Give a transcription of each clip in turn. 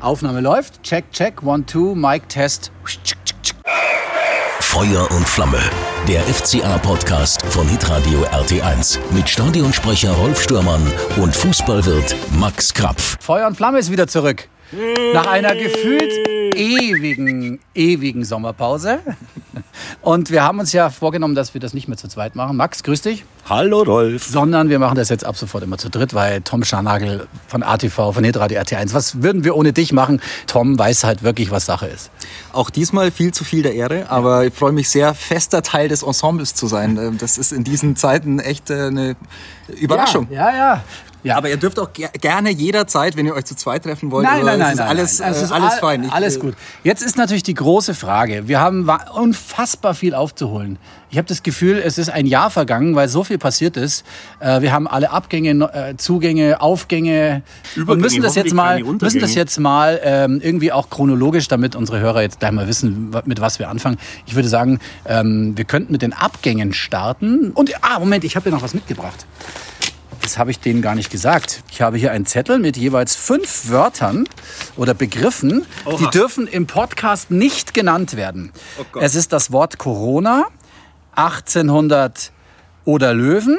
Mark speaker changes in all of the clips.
Speaker 1: Aufnahme läuft. Check, check, one, two, Mic Test.
Speaker 2: Feuer und Flamme. Der FCA-Podcast von Hitradio RT1 mit Stadionsprecher Rolf Stürmann und Fußballwirt Max Krapf.
Speaker 1: Feuer und Flamme ist wieder zurück. Nach einer gefühlt ewigen, ewigen Sommerpause. Und wir haben uns ja vorgenommen, dass wir das nicht mehr zu zweit machen. Max, grüß dich.
Speaker 3: Hallo Rolf.
Speaker 1: Sondern wir machen das jetzt ab sofort immer zu dritt, weil Tom Scharnagel von ATV, von Hitradio RT1, was würden wir ohne dich machen? Tom weiß halt wirklich, was Sache ist.
Speaker 4: Auch diesmal viel zu viel der Ehre, aber ich freue mich sehr, fester Teil des Ensembles zu sein. Ähm, Das ist in diesen Zeiten echt äh, eine Überraschung.
Speaker 1: Ja, ja. ja. Ja.
Speaker 4: Aber ihr dürft auch ger gerne jederzeit, wenn ihr euch zu zweit treffen wollt.
Speaker 1: Nein, nein, nein, nein,
Speaker 4: alles,
Speaker 1: nein. Es
Speaker 4: äh,
Speaker 1: ist
Speaker 4: alles
Speaker 1: all-
Speaker 4: fein. Ich,
Speaker 1: alles
Speaker 4: äh,
Speaker 1: gut. Jetzt ist natürlich die große Frage. Wir haben unfassbar viel aufzuholen. Ich habe das Gefühl, es ist ein Jahr vergangen, weil so viel passiert ist. Äh, Wir haben alle Abgänge, Zugänge, Aufgänge und
Speaker 3: Übergänge,
Speaker 1: müssen das jetzt mal, müssen das jetzt mal ähm, irgendwie auch chronologisch, damit unsere Hörer jetzt gleich mal wissen, mit was wir anfangen. Ich würde sagen, ähm, wir könnten mit den Abgängen starten. Und ah, Moment, ich habe hier noch was mitgebracht. Das habe ich denen gar nicht gesagt. Ich habe hier einen Zettel mit jeweils fünf Wörtern oder Begriffen, die dürfen im Podcast nicht genannt werden. es ist das Wort Corona, 1800 oder Löwen.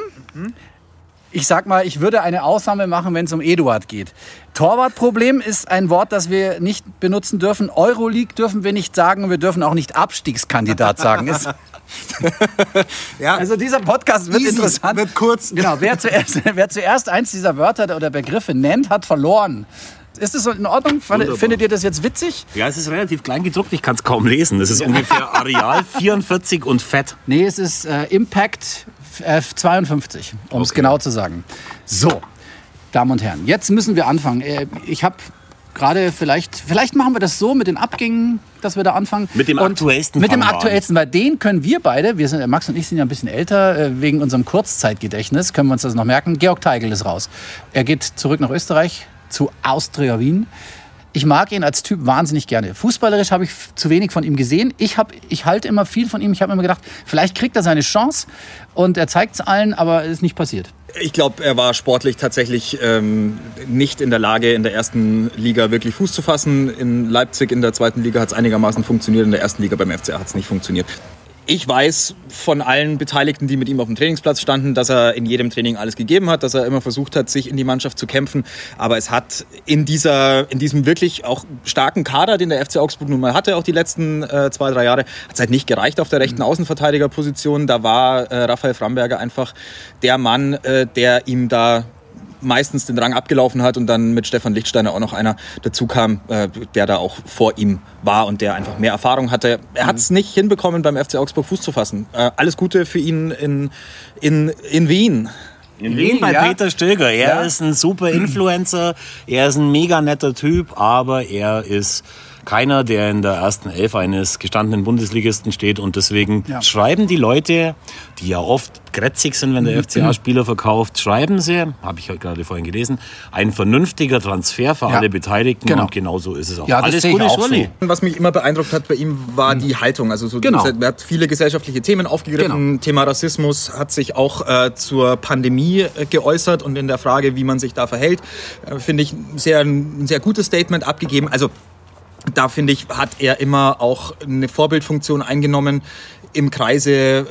Speaker 1: Ich sag mal, ich würde eine Ausnahme machen, wenn es um Eduard geht. Torwartproblem ist ein Wort, das wir nicht benutzen dürfen. Euroleague dürfen wir nicht sagen. Wir dürfen auch nicht Abstiegskandidat sagen. Ist,
Speaker 4: ja,
Speaker 1: also dieser Podcast wird
Speaker 4: Easy,
Speaker 1: interessant.
Speaker 4: wird kurz.
Speaker 1: Genau, wer zuerst, wer zuerst eins dieser Wörter oder Begriffe nennt, hat verloren. Ist das in Ordnung?
Speaker 3: Wunderbar.
Speaker 1: Findet ihr das jetzt witzig?
Speaker 3: Ja, es ist relativ klein gedruckt, ich kann es kaum lesen. Das ist ungefähr Areal 44 und Fett.
Speaker 1: Nee, es ist äh, Impact äh, 52, um es
Speaker 3: Okay.
Speaker 1: genau zu sagen. So, Damen und Herren, jetzt müssen wir anfangen. Äh, ich habe gerade vielleicht, vielleicht machen wir das so mit den Abgängen, dass wir da anfangen.
Speaker 3: Mit dem
Speaker 1: Und
Speaker 3: aktuellsten
Speaker 1: Mit dem aktuellsten, weil den können wir beide, wir sind, Max und ich sind ja ein bisschen älter, äh, wegen unserem Kurzzeitgedächtnis, können wir uns das noch merken. Georg Teigl ist raus. Er geht zurück nach Österreich zu Austria Wien. Ich mag ihn als Typ wahnsinnig gerne. Fußballerisch habe ich zu wenig von ihm gesehen. Ich, hab, ich halte immer viel von ihm. Ich habe immer gedacht, vielleicht kriegt er seine Chance und er zeigt es allen, aber es ist nicht passiert.
Speaker 4: Ich glaube, er war sportlich tatsächlich ähm, nicht in der Lage, in der ersten Liga wirklich Fuß zu fassen. In Leipzig in der zweiten Liga hat es einigermaßen funktioniert, in der ersten Liga beim FCA hat es nicht funktioniert. Ich weiß von allen Beteiligten, die mit ihm auf dem Trainingsplatz standen, dass er in jedem Training alles gegeben hat, dass er immer versucht hat, sich in die Mannschaft zu kämpfen. Aber es hat in, dieser, in diesem wirklich auch starken Kader, den der FC Augsburg nun mal hatte, auch die letzten äh, zwei, drei Jahre, hat es halt nicht gereicht auf der rechten Außenverteidigerposition. Da war äh, Raphael Framberger einfach der Mann, äh, der ihm da meistens den Rang abgelaufen hat und dann mit Stefan Lichtsteiner auch noch einer dazu kam, äh, der da auch vor ihm war und der einfach mehr Erfahrung hatte. Er hat es nicht hinbekommen, beim FC Augsburg Fuß zu fassen. Äh, alles Gute für ihn in, in, in Wien.
Speaker 3: In Wien bei
Speaker 1: ja.
Speaker 3: Peter Stöger. Er
Speaker 1: Ja.
Speaker 3: ist ein super Influencer, er ist ein mega netter Typ, aber er ist keiner, der in der ersten Elf eines gestandenen Bundesligisten steht. Und deswegen
Speaker 1: Ja.
Speaker 3: schreiben die Leute, die ja oft grätzig sind, wenn der FCA Spieler verkauft, schreiben sie, habe ich gerade vorhin gelesen, ein vernünftiger Transfer für
Speaker 1: Ja.
Speaker 3: alle Beteiligten.
Speaker 1: Genau.
Speaker 3: Und genau so ist es auch.
Speaker 1: Ja, das
Speaker 3: Alles Gute,
Speaker 1: auch
Speaker 3: Schulli.
Speaker 4: Was mich immer beeindruckt hat bei ihm, war die Haltung. Also so
Speaker 1: Genau.
Speaker 4: er hat viele gesellschaftliche Themen aufgegriffen.
Speaker 1: Genau.
Speaker 4: Thema Rassismus hat sich auch äh, zur Pandemie äh, geäußert und in der Frage, wie man sich da verhält, äh, finde ich ein sehr, ein sehr gutes Statement abgegeben. Also da finde ich, hat er immer auch eine Vorbildfunktion eingenommen im Kreise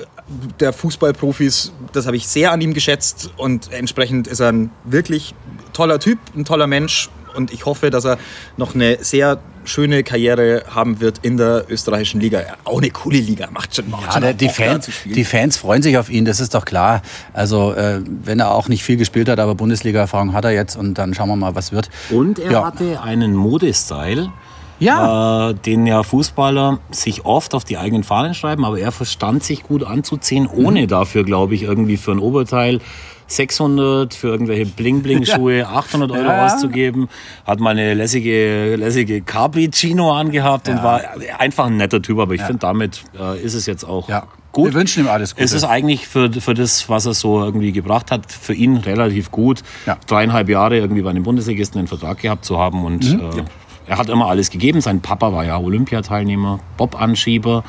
Speaker 4: der Fußballprofis. Das habe ich sehr an ihm geschätzt und entsprechend ist er ein wirklich toller Typ, ein toller Mensch und ich hoffe, dass er noch eine sehr schöne Karriere haben wird in der österreichischen Liga. Auch eine coole Liga, macht schon, macht
Speaker 1: Ja,
Speaker 4: schon
Speaker 1: der, die,
Speaker 4: spielen.
Speaker 1: die Fans freuen sich auf ihn, das ist doch klar. Also, äh, wenn er auch nicht viel gespielt hat, aber Bundesliga-Erfahrung hat er jetzt und dann schauen wir mal, was wird.
Speaker 3: Und er
Speaker 1: Ja.
Speaker 3: hatte einen Modestyle,
Speaker 1: Ja,
Speaker 3: äh, den ja Fußballer sich oft auf die eigenen Fahnen schreiben, aber er verstand sich gut anzuziehen, ohne dafür, glaube ich, irgendwie für ein Oberteil 600 für irgendwelche Bling-Bling-Schuhe, 800 Euro
Speaker 1: Ja.
Speaker 3: auszugeben, hat mal eine lässige, lässige Capri-Chino angehabt und war einfach ein netter Typ, aber ich finde, damit äh, ist es jetzt auch
Speaker 1: ja.
Speaker 3: gut.
Speaker 1: Wir wünschen ihm alles Gute.
Speaker 3: Es ist eigentlich für, für das, was er so irgendwie gebracht hat, für ihn relativ gut,
Speaker 1: Ja.
Speaker 3: dreieinhalb Jahre irgendwie bei einem Bundesligisten einen Vertrag gehabt zu haben und
Speaker 1: Mhm.
Speaker 3: äh, er hat immer alles gegeben. Sein Papa war ja Olympiateilnehmer, Bob-Anschieber,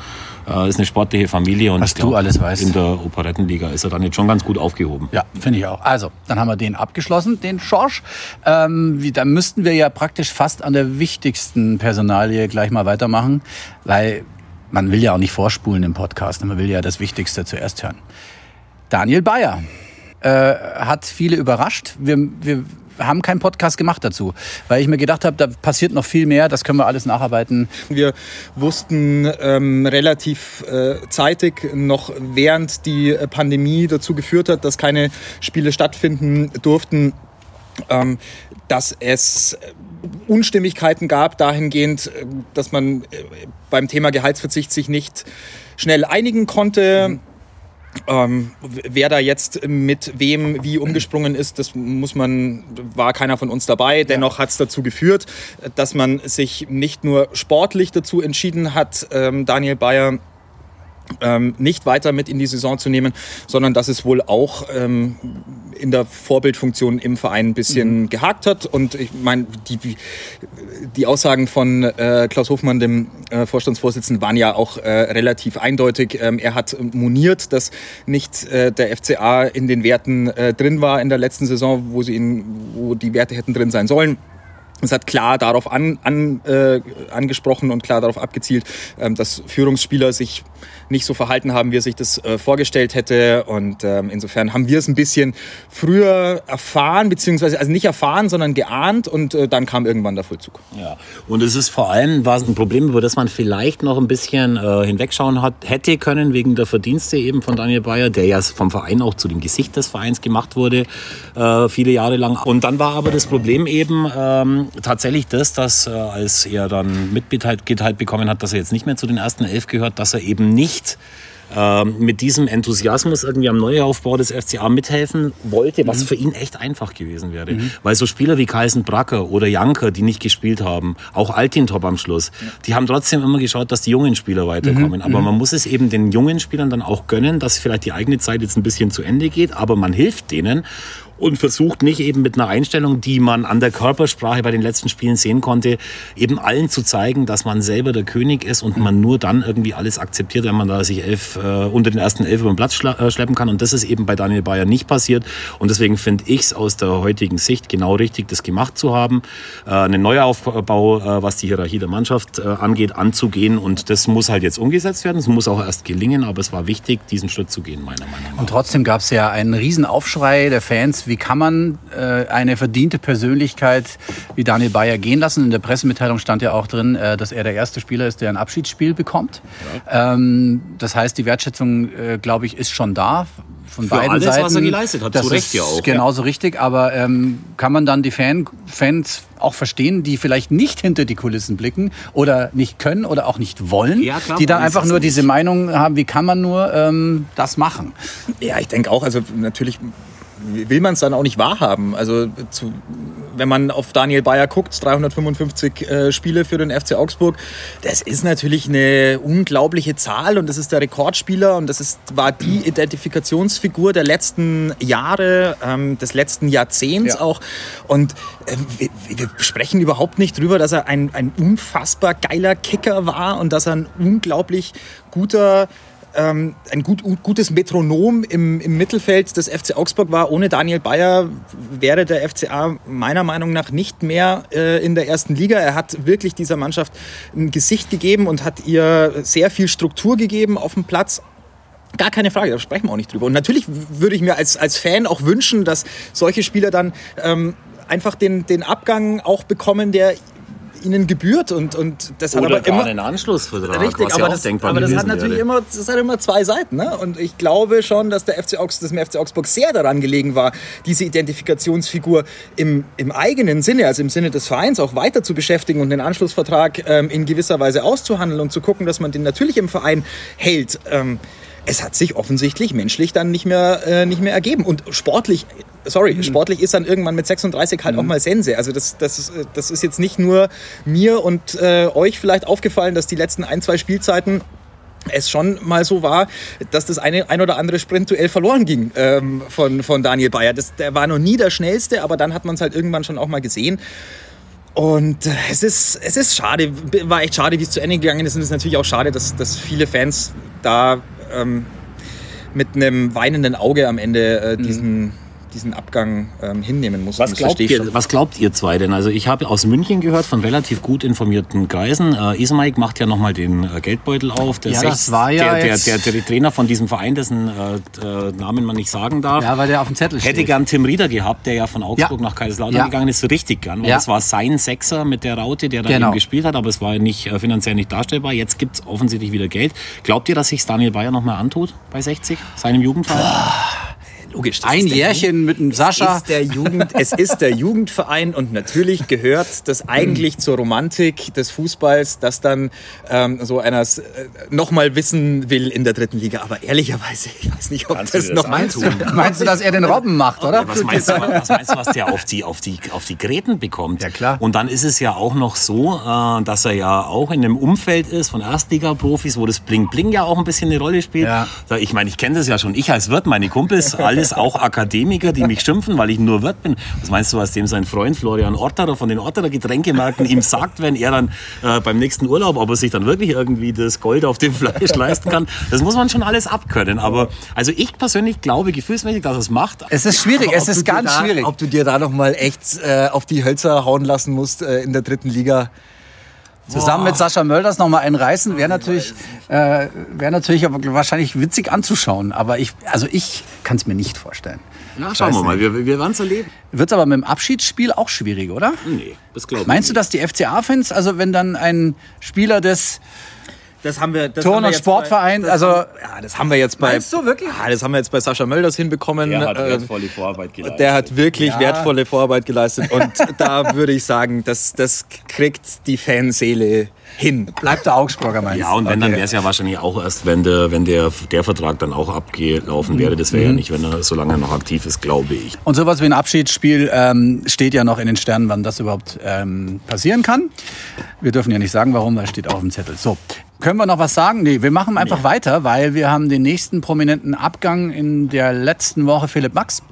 Speaker 3: äh, ist eine sportliche Familie. Und
Speaker 1: Was
Speaker 3: glaub,
Speaker 1: du alles weißt.
Speaker 3: In der Operettenliga ist er dann jetzt schon ganz gut aufgehoben.
Speaker 1: Ja, finde ich auch. Also, dann haben wir den abgeschlossen, den Schorsch. Ähm, wie, da müssten wir ja praktisch fast an der wichtigsten Personalie gleich mal weitermachen, weil man will ja auch nicht vorspulen im Podcast, man will ja das Wichtigste zuerst hören. Daniel Bayer äh, hat viele überrascht. Wir, wir haben keinen Podcast gemacht dazu, weil ich mir gedacht habe, da passiert noch viel mehr, das können wir alles nacharbeiten.
Speaker 4: Wir wussten ähm, relativ äh, zeitig, noch während die Pandemie dazu geführt hat, dass keine Spiele stattfinden durften, ähm, dass es Unstimmigkeiten gab dahingehend, äh, dass man äh, beim Thema Gehaltsverzicht sich nicht schnell einigen konnte. Ähm, wer da jetzt mit wem wie umgesprungen ist, das muss man, war keiner von uns dabei. Dennoch hat es dazu geführt, dass man sich nicht nur sportlich dazu entschieden hat, ähm, Daniel Bayer ähm, nicht weiter mit in die Saison zu nehmen, sondern dass es wohl auch ähm, in der Vorbildfunktion im Verein ein bisschen mhm. gehakt hat. Und ich meine, die, die Aussagen von äh, Klaus Hofmann, dem äh, Vorstandsvorsitzenden, waren ja auch äh, relativ eindeutig. Ähm, er hat moniert, dass nicht äh, der FCA in den Werten äh, drin war in der letzten Saison, wo, sie in, wo die Werte hätten drin sein sollen. Es hat klar darauf an, an, äh, angesprochen und klar darauf abgezielt, ähm, dass Führungsspieler sich nicht so verhalten haben, wie er sich das äh, vorgestellt hätte. Und ähm, insofern haben wir es ein bisschen früher erfahren, beziehungsweise also nicht erfahren, sondern geahnt und äh, dann kam irgendwann der Vollzug.
Speaker 3: Ja, und es ist vor allem war ein Problem, über das man vielleicht noch ein bisschen äh, hinwegschauen hat, hätte können, wegen der Verdienste eben von Daniel Bayer, der ja vom Verein auch zu dem Gesicht des Vereins gemacht wurde, äh, viele Jahre lang. Und dann war aber das Problem eben ähm, tatsächlich das, dass äh, als er dann mitgeteilt bekommen hat, dass er jetzt nicht mehr zu den ersten elf gehört, dass er eben nicht nicht ähm, mit diesem Enthusiasmus irgendwie am Neuaufbau des FCA mithelfen wollte, was mhm. für ihn echt einfach gewesen wäre. Mhm. Weil so Spieler wie Carlsen Bracker oder Janker, die nicht gespielt haben, auch Altintop am Schluss, ja. die haben trotzdem immer geschaut, dass die jungen Spieler weiterkommen. Mhm. Aber mhm. man muss es eben den jungen Spielern dann auch gönnen, dass vielleicht die eigene Zeit jetzt ein bisschen zu Ende geht, aber man hilft denen und versucht nicht eben mit einer Einstellung, die man an der Körpersprache bei den letzten Spielen sehen konnte, eben allen zu zeigen, dass man selber der König ist und man nur dann irgendwie alles akzeptiert, wenn man da sich elf, äh, unter den ersten elf über den Platz äh, schleppen kann. Und das ist eben bei Daniel Bayer nicht passiert. Und deswegen finde ich es aus der heutigen Sicht genau richtig, das gemacht zu haben, äh, einen Neuaufbau, äh, was die Hierarchie der Mannschaft äh, angeht, anzugehen. Und das muss halt jetzt umgesetzt werden. Es muss auch erst gelingen, aber es war wichtig, diesen Schritt zu gehen, meiner Meinung nach.
Speaker 1: Und trotzdem gab es ja einen Riesenaufschrei der Fans, wie kann man äh, eine verdiente Persönlichkeit wie Daniel Bayer gehen lassen? In der Pressemitteilung stand ja auch drin, äh, dass er der erste Spieler ist, der ein Abschiedsspiel bekommt. Ja. Ähm, das heißt, die Wertschätzung, äh, glaube ich, ist schon da von
Speaker 3: Für
Speaker 1: beiden
Speaker 3: alles,
Speaker 1: Seiten.
Speaker 3: was er geleistet hat,
Speaker 1: das
Speaker 3: zu Recht ja auch.
Speaker 1: Genauso ja. richtig, aber ähm, kann man dann die Fan, Fans auch verstehen, die vielleicht nicht hinter die Kulissen blicken oder nicht können oder auch nicht wollen, ja, klar, die dann einfach nur diese Meinung haben, wie kann man nur ähm, das machen?
Speaker 4: Ja, ich denke auch, also natürlich will man es dann auch nicht wahrhaben. Also zu, wenn man auf Daniel Bayer guckt, 355 äh, Spiele für den FC Augsburg, das ist natürlich eine unglaubliche Zahl und das ist der Rekordspieler und das ist, war die Identifikationsfigur der letzten Jahre, ähm, des letzten Jahrzehnts ja. auch. Und äh, wir, wir, sprechen überhaupt nicht drüber, dass er ein, ein unfassbar geiler Kicker war und dass er ein unglaublich guter ähm, ein gut, gutes Metronom im, im Mittelfeld des FC Augsburg war. Ohne Daniel Bayer wäre der FCA meiner Meinung nach nicht mehr äh, in der ersten Liga. Er hat wirklich dieser Mannschaft ein Gesicht gegeben und hat ihr sehr viel Struktur gegeben auf dem Platz. Gar keine Frage, da sprechen wir auch nicht drüber. Und natürlich würde ich mir als, als Fan auch wünschen, dass solche Spieler dann ähm, einfach den, den Abgang auch bekommen, der ihnen gebührt und, und das
Speaker 3: Oder
Speaker 4: hat aber immer
Speaker 3: einen Anschlussvertrag,
Speaker 4: richtig, aber,
Speaker 3: ja
Speaker 4: das, aber das hat natürlich wäre. immer, das hat immer zwei Seiten, ne? Und ich glaube schon, dass der FC Augsburg, dem FC Augsburg sehr daran gelegen war, diese Identifikationsfigur im, im eigenen Sinne, also im Sinne des Vereins, auch weiter zu beschäftigen und den Anschlussvertrag ähm, in gewisser Weise auszuhandeln und zu gucken, dass man den natürlich im Verein hält. Ähm, es hat sich offensichtlich menschlich dann nicht mehr, äh, nicht mehr ergeben. Und sportlich, sorry, mhm. sportlich ist dann irgendwann mit 36 halt mhm. auch mal Sense. Also das, das, das ist jetzt nicht nur mir und äh, euch vielleicht aufgefallen, dass die letzten ein, zwei Spielzeiten es schon mal so war, dass das eine ein oder andere Sprintduell verloren ging ähm, von, von Daniel Bayer. Das, der war noch nie der schnellste, aber dann hat man es halt irgendwann schon auch mal gesehen. Und äh, es ist, es ist schade, war echt schade, wie es zu Ende gegangen ist. Und es ist natürlich auch schade, dass, dass viele Fans da ähm, mit einem weinenden Auge am Ende äh, diesen, diesen Abgang ähm, hinnehmen mussten.
Speaker 3: Was glaubt, ihr, was glaubt ihr zwei denn? Also ich habe aus München gehört von relativ gut informierten Kreisen. Äh, Ismaik macht ja nochmal den äh, Geldbeutel auf. Der
Speaker 1: Ja,
Speaker 3: Sech-
Speaker 1: das war ja
Speaker 3: der, der, der, der Trainer von diesem Verein, dessen äh, äh, Namen man nicht sagen darf.
Speaker 1: Ja, weil der auf dem Zettel steht.
Speaker 3: Hätte gern Tim Rieder gehabt, der ja von Augsburg
Speaker 1: Ja.
Speaker 3: nach Kaiserslautern
Speaker 1: Ja.
Speaker 3: gegangen ist, richtig gern. Weil
Speaker 1: Ja.
Speaker 3: das war sein Sechser mit der Raute, der da
Speaker 1: Genau.
Speaker 3: eben gespielt hat, aber es war nicht äh, finanziell nicht darstellbar. Jetzt gibt es offensichtlich wieder Geld. Glaubt ihr, dass sich Daniel Bayer nochmal antut bei 60, seinem Jugendverein?
Speaker 4: Logisch. das
Speaker 1: Ein Jährchen mit dem
Speaker 4: Es
Speaker 1: Sascha.
Speaker 4: ist, der Jugend, es ist der Jugendverein und natürlich gehört das eigentlich zur Romantik des Fußballs, dass dann ähm, so einer es, äh, noch mal wissen will in der dritten Liga. Aber ehrlicherweise, ich weiß nicht, ob
Speaker 3: Kannst du
Speaker 4: das
Speaker 3: dir
Speaker 4: noch
Speaker 3: das
Speaker 4: meinst.
Speaker 3: antun?
Speaker 1: Meinst du, dass er den Robben macht, oder?
Speaker 3: Was meinst, du, was meinst du, was der auf die, auf die, auf die Gräten bekommt?
Speaker 1: Ja, klar.
Speaker 3: Und dann ist es ja auch noch so, äh, dass er ja auch in einem Umfeld ist von Erstliga-Profis, wo das Bling-Bling ja auch ein bisschen eine Rolle spielt.
Speaker 1: Ja.
Speaker 3: Ich meine, ich kenne das ja schon. Ich als Wirt, meine Kumpels, alles auch Akademiker, die mich schimpfen, weil ich nur Wirt bin. Was meinst du, was dem sein Freund Florian Orterer von den Orterer Getränkemärkten ihm sagt, wenn er dann äh, beim nächsten Urlaub, ob er sich dann wirklich irgendwie das Gold auf dem Fleisch leisten kann? Das muss man schon alles abkönnen. Aber also ich persönlich glaube gefühlsmäßig, dass er es macht.
Speaker 1: Es ist schwierig, es ist ganz
Speaker 5: da,
Speaker 1: schwierig.
Speaker 5: Ob du dir da noch mal echt äh, auf die Hölzer hauen lassen musst äh, in der dritten Liga.
Speaker 1: Zusammen mit Sascha Mölders noch mal einen reißen, wäre natürlich, äh, wäre natürlich aber wahrscheinlich witzig anzuschauen. Aber ich, also ich kann es mir nicht vorstellen.
Speaker 3: Ja, schauen wir mal. Wir, wir werden es erleben.
Speaker 1: Wird es aber mit dem Abschiedsspiel auch schwierig, oder?
Speaker 3: Nee, das glaube ich
Speaker 1: Meinst du, dass die FCA-Fans, also wenn dann ein Spieler des
Speaker 4: Das haben wir, das
Speaker 1: Turn-
Speaker 4: haben wir
Speaker 1: und
Speaker 4: jetzt
Speaker 1: Sportverein,
Speaker 4: bei, das
Speaker 1: also-
Speaker 4: haben, ja, das haben wir jetzt bei.
Speaker 1: Meinst du wirklich?
Speaker 4: Ja, das haben wir jetzt bei Sascha Mölders hinbekommen.
Speaker 3: Er hat
Speaker 4: Ähm,
Speaker 3: wertvolle Vorarbeit geleistet.
Speaker 4: Der hat wirklich wertvolle Vorarbeit geleistet und da würde ich sagen, das, das kriegt die Fanseele hin.
Speaker 1: bleibt der Augsburger meinst
Speaker 3: ja, und wenn, dann
Speaker 1: Okay.
Speaker 3: wäre es ja wahrscheinlich auch erst, wenn der, wenn der, der Vertrag dann auch abgelaufen wäre. Das wäre ja nicht, wenn er so lange noch aktiv ist, glaube ich.
Speaker 1: Und sowas wie ein Abschiedsspiel ähm, steht ja noch in den Sternen, wann das überhaupt ähm, passieren kann. Wir dürfen ja nicht sagen, warum, weil es steht auf dem Zettel. So, können wir noch was sagen? Nee, wir machen einfach weiter, weil wir haben den nächsten prominenten Abgang in der letzten Woche. Philipp Max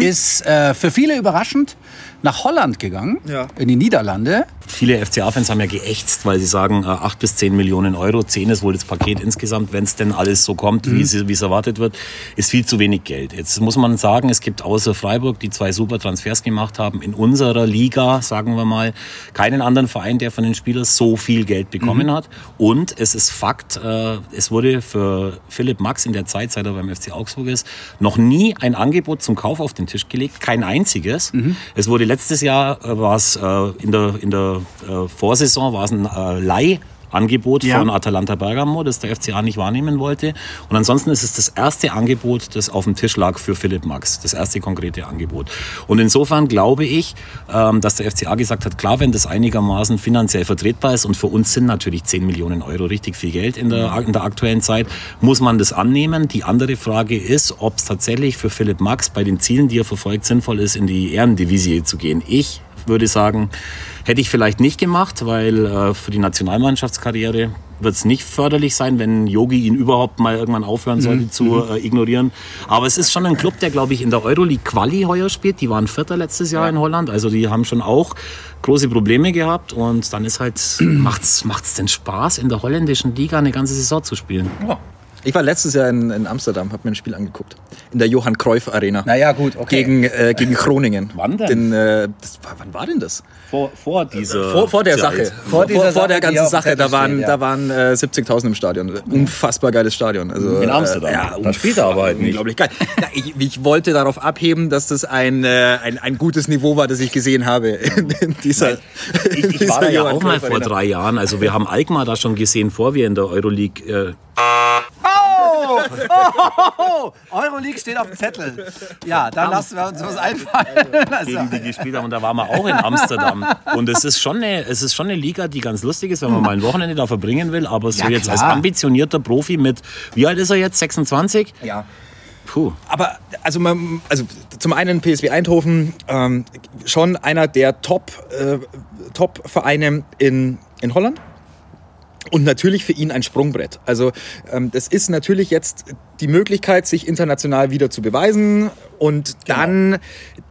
Speaker 1: ist äh, für viele überraschend nach Holland gegangen,
Speaker 4: Ja.
Speaker 1: in die Niederlande.
Speaker 3: Viele FCA-Fans haben ja geächtzt, weil sie sagen, äh, 8 bis 10 Millionen Euro, 10 ist wohl das Paket insgesamt, wenn es denn alles so kommt, wie es wie es erwartet wird, ist viel zu wenig Geld. Jetzt muss man sagen, es gibt außer Freiburg, die zwei super Transfers gemacht haben, in unserer Liga, sagen wir mal, keinen anderen Verein, der von den Spielern so viel Geld bekommen hat. Und es ist Fakt, äh, es wurde für Philipp Max in der Zeit, seit er beim FC Augsburg ist, noch nie ein Angebot zum Kauf auf den Tisch gelegt, kein einziges. Es wurde letztes Jahr, äh, war es äh, in der, in der äh, Vorsaison, war es ein äh, Leih. Angebot
Speaker 1: Ja.
Speaker 3: von Atalanta Bergamo, das der FCA nicht wahrnehmen wollte. Und ansonsten ist es das erste Angebot, das auf dem Tisch lag für Philipp Max. Das erste konkrete Angebot. Und insofern glaube ich, ähm, dass der FCA gesagt hat, klar, wenn das einigermaßen finanziell vertretbar ist und für uns sind natürlich 10 Millionen Euro richtig viel Geld in der, in der aktuellen Zeit, muss man das annehmen. Die andere Frage ist, ob es tatsächlich für Philipp Max bei den Zielen, die er verfolgt, sinnvoll ist, in die Ehrendivisie zu gehen. Ich würde sagen, hätte ich vielleicht nicht gemacht, weil äh, für die Nationalmannschaftskarriere wird es nicht förderlich sein, wenn Yogi ihn überhaupt mal irgendwann aufhören sollte zu äh, ignorieren. Aber es ist schon ein Club, der, glaube ich, in der Euroleague Quali heuer spielt. Die waren Vierter letztes Jahr in Holland. Also die haben schon auch große Probleme gehabt. Und dann ist halt, macht's, macht's denn Spaß, in der holländischen Liga eine ganze Saison zu spielen?
Speaker 4: Ich war letztes Jahr in, in Amsterdam, habe mir ein Spiel angeguckt. In der Johann Cruyff Arena.
Speaker 1: Naja, gut, okay.
Speaker 4: Gegen, äh, gegen Groningen.
Speaker 3: Wann denn?
Speaker 4: Den, äh, war, wann war denn das?
Speaker 3: Vor, vor dieser
Speaker 4: Vor, vor der
Speaker 3: Zeit.
Speaker 4: Sache.
Speaker 1: Vor dieser
Speaker 4: vor,
Speaker 1: Sache,
Speaker 4: der ganzen Sache. Da waren,
Speaker 1: steht, ja.
Speaker 4: da waren äh, 70.000 im Stadion. Unfassbar geiles Stadion. Also,
Speaker 3: In Amsterdam.
Speaker 4: Äh, ja,
Speaker 3: Da spielt er aber halt nicht.
Speaker 4: Unglaublich geil. Na, ich, ich wollte darauf abheben, dass das ein, äh, ein, ein gutes Niveau war, das ich gesehen habe in, in dieser.
Speaker 3: Ich, ich war
Speaker 4: dieser
Speaker 3: da ja auch mal vor drei Jahren. Also wir haben Alkmaar da schon gesehen, vor wir in der Euroleague. Äh,
Speaker 1: Euroleague steht auf dem Zettel. Ja, dann lassen wir uns was einfallen.
Speaker 3: Gegen die gespielt haben. Und da waren wir auch in Amsterdam. Und es ist, schon eine, es ist schon eine Liga, die ganz lustig ist, wenn man mal ein Wochenende da verbringen will. Aber so
Speaker 1: Ja,
Speaker 3: jetzt als ambitionierter Profi mit, wie alt ist er jetzt? 26?
Speaker 4: Ja.
Speaker 3: Puh.
Speaker 4: Aber also, man, also zum einen PSW Eindhoven ähm, schon einer der Top, äh, Top-Vereine in, in Holland. Und natürlich für ihn ein Sprungbrett. Also ähm, das ist natürlich jetzt die Möglichkeit, sich international wieder zu beweisen und dann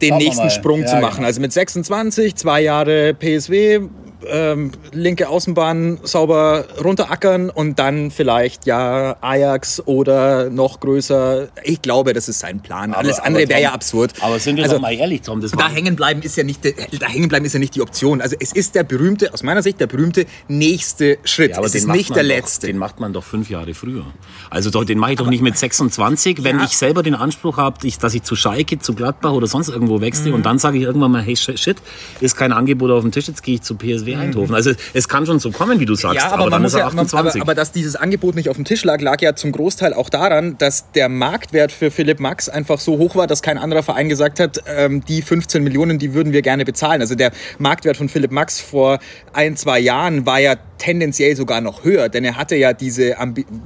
Speaker 4: den
Speaker 1: Schauen
Speaker 4: nächsten. Sprung
Speaker 1: Ja,
Speaker 4: zu machen.
Speaker 1: genau.
Speaker 4: Also mit 26, zwei Jahre PSW, ähm, linke Außenbahn sauber runterackern und dann vielleicht ja Ajax oder noch größer. Ich glaube, das ist sein Plan. Alles
Speaker 3: aber
Speaker 4: andere wäre ja absurd.
Speaker 3: Aber sind wir
Speaker 4: Also,
Speaker 3: doch mal ehrlich, Tom, das
Speaker 4: da hängen bleiben ist ja nicht da hängen bleiben ist ja nicht die Option. Also es ist der berühmte aus meiner Sicht der berühmte nächste Schritt.
Speaker 3: Ja, aber
Speaker 4: es ist nicht der
Speaker 3: doch,
Speaker 4: letzte.
Speaker 3: Den macht man doch fünf Jahre früher. Also doch, den mache ich doch nicht mit 26, wenn
Speaker 4: Ja.
Speaker 3: ich selber den Anspruch habe, dass ich zu Schalke, zu Gladbach oder sonst irgendwo wechsle
Speaker 4: Mhm.
Speaker 3: und dann sage ich irgendwann mal, hey shit, shit, ist kein Angebot auf dem Tisch, jetzt gehe ich zu PSW Eindhoven. Also es kann schon so kommen, wie du sagst.
Speaker 4: Ja, aber,
Speaker 3: aber,
Speaker 4: man
Speaker 3: dann
Speaker 4: muss
Speaker 3: ist er
Speaker 4: ja, man,
Speaker 3: 28.
Speaker 4: aber, aber dass dieses Angebot nicht auf dem Tisch lag, lag ja zum Großteil auch daran, dass der Marktwert für Philipp Max einfach so hoch war, dass kein anderer Verein gesagt hat, ähm, die 15 Millionen, die würden wir gerne bezahlen. Also der Marktwert von Philipp Max vor ein, zwei Jahren war ja tendenziell sogar noch höher, denn er hatte ja diese,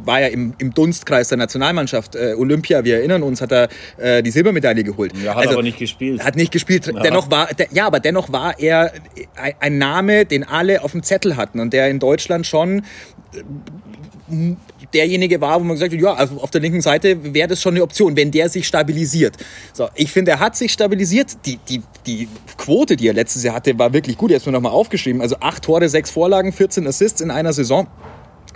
Speaker 4: war ja im, im Dunstkreis der Nationalmannschaft. Äh, Olympia, wir erinnern uns, hat er äh, die Silbermedaille geholt.
Speaker 3: Ja, hat aber nicht gespielt.
Speaker 4: Hat nicht gespielt. Dennoch war, der, ja, aber dennoch war er ein, ein Name, den alle auf dem Zettel hatten und der in Deutschland schon äh, derjenige war, wo man gesagt hat, ja, auf der linken Seite wäre das schon eine Option, wenn der sich stabilisiert. So, ich finde, er hat sich stabilisiert. Die, die, die Quote, die er letztes Jahr hatte, war wirklich gut. Jetzt mir nochmal aufgeschrieben. Also acht Tore, sechs Vorlagen, 14 Assists in einer Saison.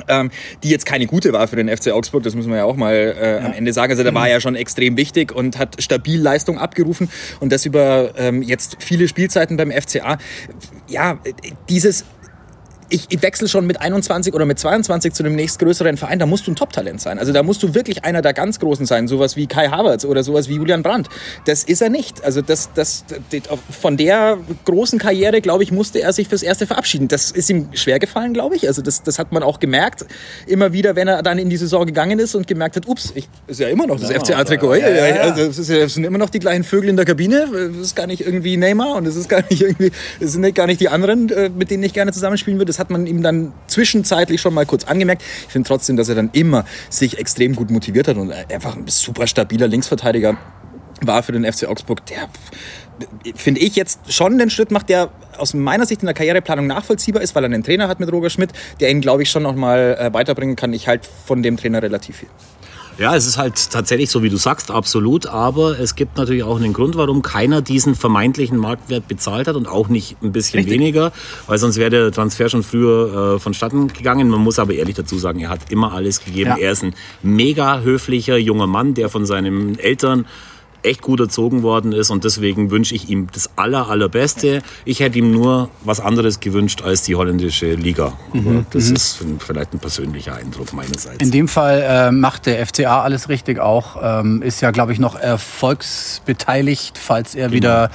Speaker 4: Ähm, die jetzt keine gute war für den FC Augsburg, das muss man ja auch mal äh, am Ende sagen. Also der war ja schon extrem wichtig und hat stabil Leistung abgerufen und das über ähm, jetzt viele Spielzeiten beim FCA. Ja, dieses ich, ich wechsle schon mit 21 oder mit 22 zu dem nächstgrößeren Verein, da musst du ein Top-Talent sein. Also da musst du wirklich einer der ganz Großen sein, sowas wie Kai Havertz oder sowas wie Julian Brandt. Das ist er nicht. Also das, das, von der großen Karriere, glaube ich, musste er sich fürs Erste verabschieden. Das ist ihm schwer gefallen, glaube ich. Also das, das hat man auch gemerkt, immer wieder, wenn er dann in die Saison gegangen ist und gemerkt hat, ups, ich, ist ja immer noch das FCA-Trikot. Ja, ja, ja. Also es ja- sind immer noch die gleichen Vögel in der Kabine. Es ist gar nicht irgendwie Neymar und es ist gar nicht irgendwie, es sind gar nicht die anderen, äh, mit denen ich gerne zusammenspielen würde. Das hat man ihm dann zwischenzeitlich schon mal kurz angemerkt. Ich finde trotzdem, dass er dann immer sich extrem gut motiviert hat und einfach ein super stabiler Linksverteidiger war für den FC Augsburg, der finde ich jetzt schon den Schritt macht, der aus meiner Sicht in der Karriereplanung nachvollziehbar ist, weil er einen Trainer hat mit Roger Schmidt, der ihn, glaube ich, schon noch mal äh, weiterbringen kann. Ich halte von dem Trainer relativ viel.
Speaker 3: Ja, es ist halt tatsächlich so, wie du sagst, absolut. Aber es gibt natürlich auch einen Grund, warum keiner diesen vermeintlichen Marktwert bezahlt hat und auch nicht ein bisschen
Speaker 4: Richtig.
Speaker 3: weniger, weil sonst wäre der Transfer schon früher äh, vonstatten gegangen. Man muss aber ehrlich dazu sagen, er hat immer alles gegeben.
Speaker 1: Ja.
Speaker 3: Er ist ein mega höflicher junger Mann, der von seinen Eltern echt gut erzogen worden ist und deswegen wünsche ich ihm das aller, allerbeste. Ich hätte ihm nur was anderes gewünscht als die holländische Liga. Aber das ist vielleicht ein persönlicher Eindruck meinerseits.
Speaker 1: In dem Fall äh, macht der FCA alles richtig auch. Ähm, ist ja, glaube ich, noch erfolgsbeteiligt, falls er wieder